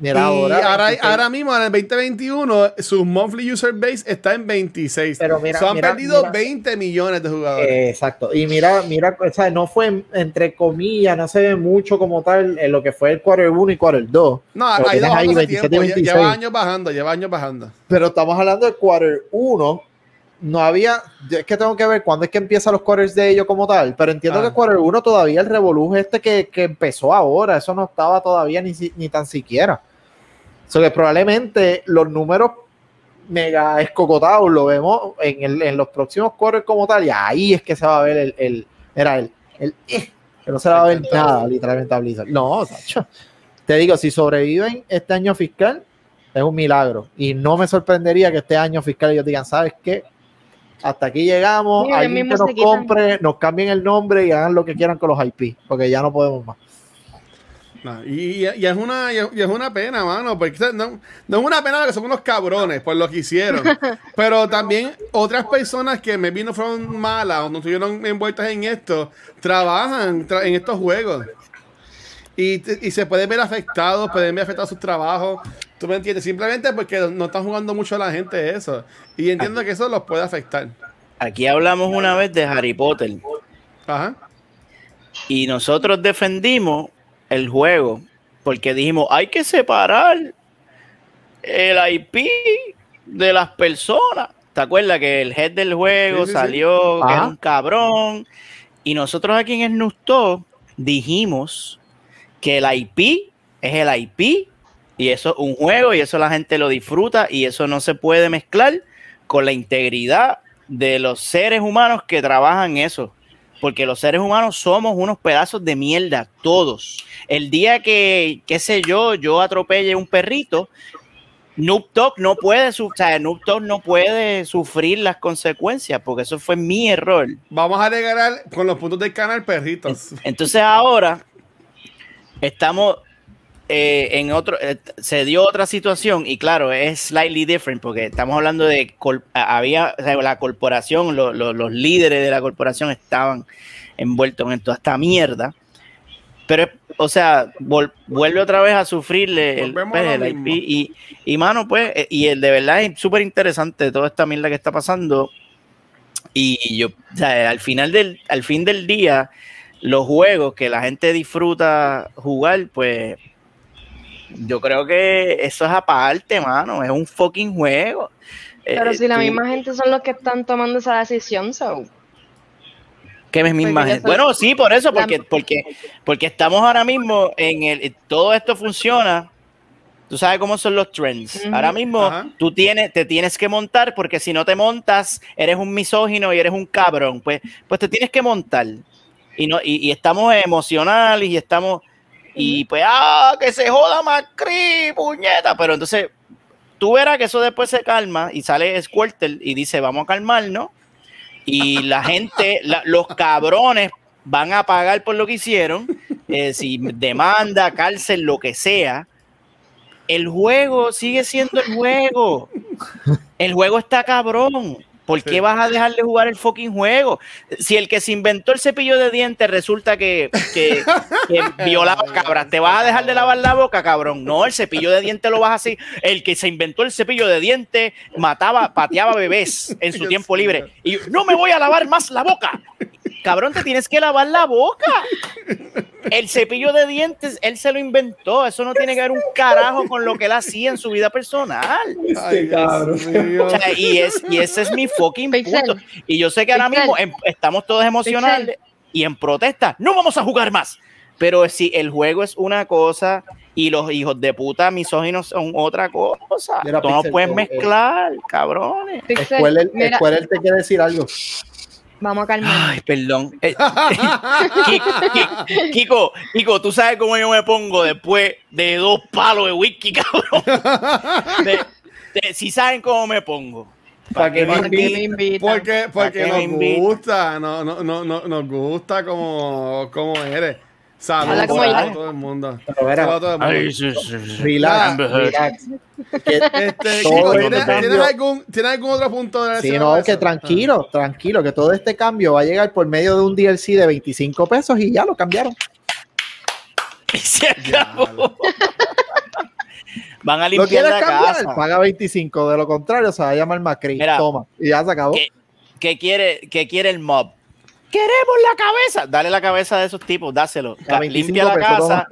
Mira, y ahora, ahora, ahora mismo, en el 2021, su monthly user base está en 26. Pero mira, So, han mira, perdido mira. 20 millones de jugadores. Eh, exacto. Y mira, mira, o sea, no fue entre comillas, no se ve mucho como tal en lo que fue el quarter 1 y quarter 2. no, pero ha ido tienes ahí bajando hace 27, tiempo. lle- 26. Lleva años bajando, lleva años bajando. Pero estamos hablando del quarter 1. No había, yo es que tengo que ver cuándo es que empiezan los quarters de ellos como tal, pero entiendo Ah. que el quarter 1 todavía el revoluje este que, que empezó ahora, eso no estaba todavía ni, ni tan siquiera. O sea que probablemente los números mega escocotados lo vemos en, el- en los próximos quarters como tal, y ahí es que se va a ver el, el era el, el eh, que no se va a ver nada literalmente a Blizzard. No, Sacho. Te digo, si sobreviven este año fiscal, es un milagro. Y no me sorprendería que este año fiscal ellos digan, ¿sabes qué? Hasta aquí llegamos, Sí, alguien que nos compre, nos cambien el nombre y hagan lo que quieran con los IP, porque ya no podemos más. No, y, y es una, y es una pena, mano, porque no, no es una pena que son unos cabrones por lo que hicieron, pero también otras personas que me no fueron malas o no estuvieron envueltas en esto, trabajan tra- en estos juegos. Y, y se pueden ver afectados, pueden ver afectados sus trabajos. ¿Tú me entiendes? Simplemente porque no están jugando mucho la gente eso. Y entiendo que eso los puede afectar. Aquí hablamos una vez de Harry Potter Ajá. y nosotros defendimos el juego porque dijimos hay que separar el IP de las personas. ¿Te acuerdas que el head del juego Sí, sí, sí. salió, que era un cabrón? Y nosotros aquí en Snustó dijimos que el IP es el IP y eso es un juego y eso la gente lo disfruta y eso no se puede mezclar con la integridad de los seres humanos que trabajan eso. Porque los seres humanos somos unos pedazos de mierda, todos. El día que, qué sé yo, yo atropelle un perrito, Noob Dogg no puede, o sea, Noob Dogg no puede sufrir las consecuencias, porque eso fue mi error. Vamos a agregar con los puntos del canal perritos. Entonces ahora estamos eh, en otro, eh, se dio otra situación y claro, es slightly different porque estamos hablando de, había, o sea, la corporación, lo- lo- los líderes de la corporación estaban envueltos en toda esta mierda. Pero, o sea, vuelve otra vez a sufrirle el, pues, el. IP. Y, y, mano, pues, eh, y el de verdad es súper interesante toda esta mierda que está pasando. Y yo, o sea, al final del, al fin del día, los juegos que la gente disfruta jugar, pues yo creo que eso es aparte, mano. Es un fucking juego. Pero Eh, si la tú- misma gente son los que están tomando esa decisión, so. ¿Qué es misma Porque gente? Bueno, sí, por eso, porque, porque, porque estamos ahora mismo en el. Todo esto funciona. Tú sabes cómo son los trends. Ahora mismo tú tienes, te tienes que montar porque si no te montas, eres un misógino y eres un cabrón. Pues, pues te tienes que montar. Y, no, y, y estamos emocionales y estamos. Y pues, ah, que se joda Macri, puñeta. Pero entonces, tú verás que eso después se calma y sale Squirtle y dice, vamos a calmarnos. Y la gente, la- los cabrones van a pagar por lo que hicieron. eh, si demanda, cárcel, lo que sea. El juego sigue siendo el juego. El juego está cabrón. ¿Por qué vas a dejar de jugar el fucking juego? Si el que se inventó el cepillo de dientes resulta que, que, que violaba cabras, ¿te vas a dejar de lavar la boca, cabrón? No, el cepillo de dientes lo vas a hacer. El que se inventó el cepillo de dientes mataba, pateaba bebés en su tiempo libre. Y yo, no me voy a lavar más la boca. Cabrón, te tienes que lavar la boca. El cepillo de dientes, él se lo inventó. Eso no tiene que ver un carajo con lo que él hacía en su vida personal. Ay. O sea, y, es, y ese es mi fucking Pixel. punto. Y yo sé que ahora mismo em- estamos todos emocionales y en protesta. No vamos a jugar más. Pero si el juego es una cosa y los hijos de puta misóginos son otra cosa. Tú no puedes eh, mezclar, cabrones. Mira, Squirrel te quiere decir algo. Vamos a calmar. Ay, perdón. Eh, Kiko, Kiko, Kiko, tú sabes cómo yo me pongo después de dos palos de whisky, cabrón. De- de- si saben cómo me pongo. Para que ¿Para me qué me invitan? Porque, porque ¿Para qué me nos gusta, no, no, no, no, nos gusta como, como eres. Saludos a todo el mundo. Saludos a todo el mundo. Relax, Amber Heard. relax. Que- Este, Kiko, ¿tienes, cambio- ¿tienes algún, ¿tienes algún otro punto de Sí, no, que tranquilo, tranquilo, que todo este cambio va a llegar por medio de un DLC de 25 pesos y ya lo cambiaron. Y se acabó. Van a ¿Lo limpiar quieres la cambiar? casa. Paga 25, de lo contrario se va a llamar Macri. Mira, Toma, y ya se acabó. ¿Qué, qué quiere, ¿Qué quiere el mob? Queremos la cabeza. Dale la cabeza de esos tipos, dáselo. A 25 Limpia la pesos, casa,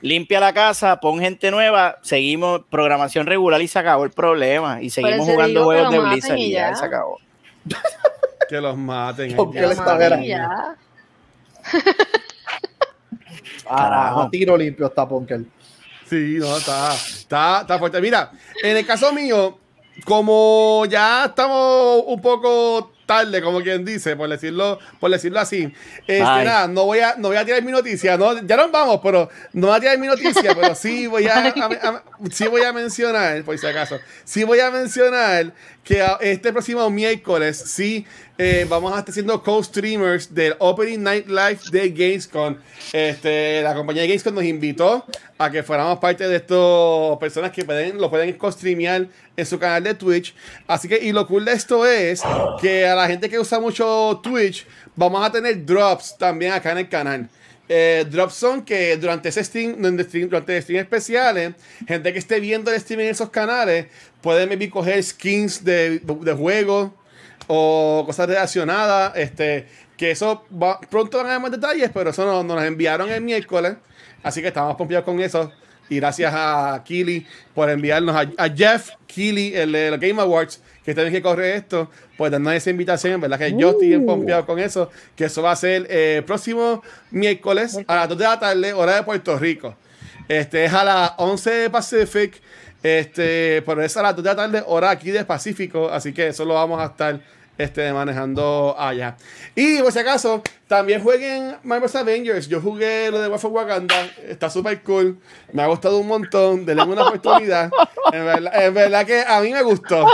limpia la casa, pon gente nueva, seguimos programación regular y se acabó el problema. Y seguimos jugando juegos de Blizzard y y ya, se acabó. Que los maten. ¿Por qué está. Ah, Carajo. a tiro limpio está Punker. Sí, no, está, está, está fuerte. Mira, en el caso mío, como ya estamos un poco tarde, como quien dice, por decirlo, por decirlo así, este, nada, no voy a, no voy a tirar mi noticia, no, ya nos vamos, pero no voy a tirar mi noticia, pero sí voy a, a- a- sí voy a mencionar, por si acaso, sí voy a mencionar que este próximo miércoles, sí, eh, vamos a estar haciendo co-streamers del Opening Night Live de Gamescom. Este, la compañía de Gamescom nos invitó a que fuéramos parte de estas personas que pueden, lo pueden co-streamear en su canal de Twitch. Así que, y lo cool de esto es que a la gente que usa mucho Twitch, vamos a tener drops también acá en el canal. Eh, drops son que durante ese stream, durante stream, especiales, gente que esté viendo el stream en esos canales puede coger skins de, de juegos o cosas relacionadas. Este, que eso va- pronto van a dar más detalles, pero eso nos, nos enviaron el miércoles. Así que estamos pompeados con eso. Y gracias a Keely por enviarnos a, a Jeff Keely, el de los Game Awards, que tiene que correr esto, pues darnos esa invitación. Verdad que yo estoy bien pompeado con eso. Que eso va a ser eh, próximo miércoles a las 2 de la tarde, hora de Puerto Rico. Este es a las 11 de Pacific. Este, pero es a las 2 de la tarde, hora aquí de Pacífico. Así que eso lo vamos a estar este, manejando allá. Y por si acaso, también jueguen Marvel's Avengers. Yo jugué lo de War for Wakanda. Está súper cool. Me ha gustado un montón. Denle una oportunidad. En verdad, que a mí me gustó.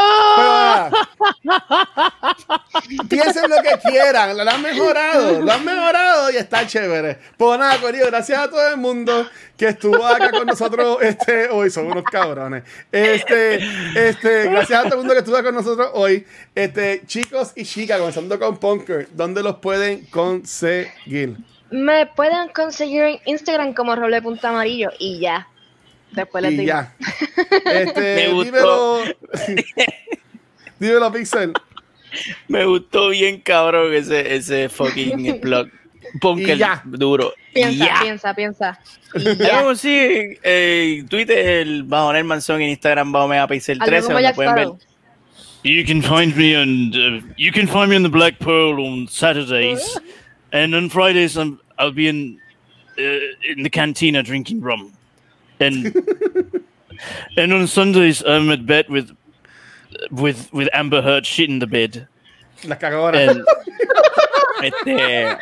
Piensen lo que quieran. Lo han mejorado. Lo han mejorado y está chévere. Pues nada, Corillo, gracias a todo el mundo que estuvo acá con nosotros este hoy. Son unos cabrones. Este, este, gracias a todo el mundo que estuvo acá con nosotros hoy. Este, chicos y chicas, comenzando con Punker, ¿dónde los pueden conseguir? Me pueden conseguir en Instagram como roble punto amarillo y ya. Después les Y digo. ya. Este, Me gustó. dímelo. dímelo, Pixel. Me gustó bien, cabrón, ese, ese fucking blog. Ya. duro. Piensa, Ya. piensa, piensa. Y Ya. ya. Vemos, sí, eh, en Twitter bajo el Manzón, en Instagram bajo Megapixel Algo 13, como donde pueden ver. You can find me on uh, you can find me on the Black Pearl on Saturdays, and on Fridays I'm, I'll be in uh, in the cantina drinking rum, and and on Sundays I'm at bed with with with Amber Heard shit in the bed. Las cagadoras. El- este,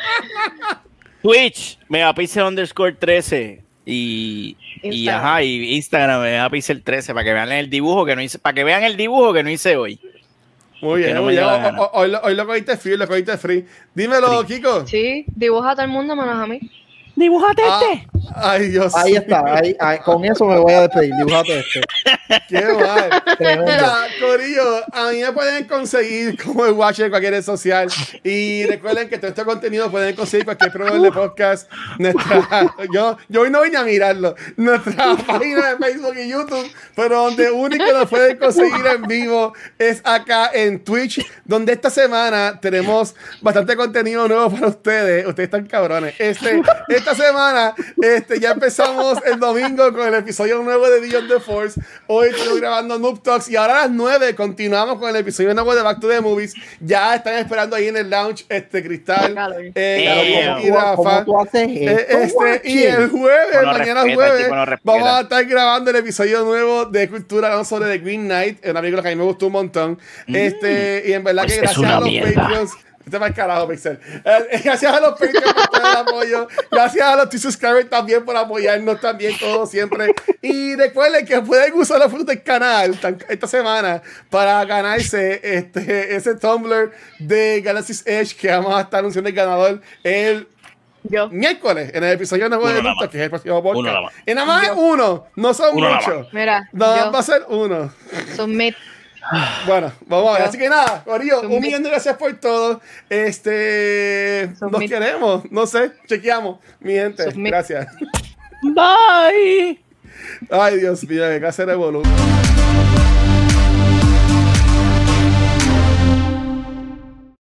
Twitch, Megapixel underscore 13. Y, y Instagram. ajá, y Instagram, Megapixel 13, para que vean el dibujo que no hice, para que vean el dibujo que no hice hoy. Muy bien, no muy bien. Hoy, hoy, hoy lo- hoy lo cogiste free, lo cogiste free. Dímelo, Kiko. Sí, dibuja a todo el mundo menos a mí. Dibújate Ah, este. ay, Dios. Ahí está, ahí, ahí, con eso me voy a despedir. Dibujate este. Qué mal. Mira, Corillo, a mí me pueden conseguir como el Watcher en cualquier red social. Y recuerden que todo este contenido pueden conseguir cualquier proveedor de podcast. Nuestra, yo, yo hoy no vine a mirarlo. Nuestra página de Facebook y YouTube, pero donde único lo pueden conseguir en vivo es acá en Twitch, donde esta semana tenemos bastante contenido nuevo para ustedes. Ustedes están cabrones. Este, esta semana este, ya empezamos el domingo con el episodio nuevo de Beyond the Force. Hoy estoy grabando Noob Talks y ahora a las 9 continuamos con el episodio nuevo de Back to the Movies. Ya están esperando ahí en el lounge este Cristal, eh, y ¿Cómo, Rafa. cómo tú haces Eh, esto, este, y el jueves, Bueno, mañana respeta, jueves, no respeta. vamos a estar grabando el episodio nuevo de Cultura hablando sobre The Green Knight, una película que a mí me gustó un montón. Este, y en verdad Pues que gracias a los. Patreons. Este va el carajo, Pixel. Eh, gracias a los Patreons por todo el apoyo. Gracias a los T-Subscribers también por apoyarnos también, todo siempre. Y recuerden que pueden usar los frutos del canal esta semana para ganarse este, ese Tumblr de Galaxy's Edge que vamos a estar anunciando el ganador el Yo. miércoles en el episodio nuevo de Luto, que es el próximo podcast. Uno nada más. Y nada más es uno, no son Uno muchos. Mira, Nada más va a ser uno. Submit. Bueno, vamos a ver. Así que nada, Corillo, un millón de gracias por todo. Este, nos queremos, no sé, chequeamos, mi gente. Gracias. Bye. Ay, Dios mío, qué clase de volumen.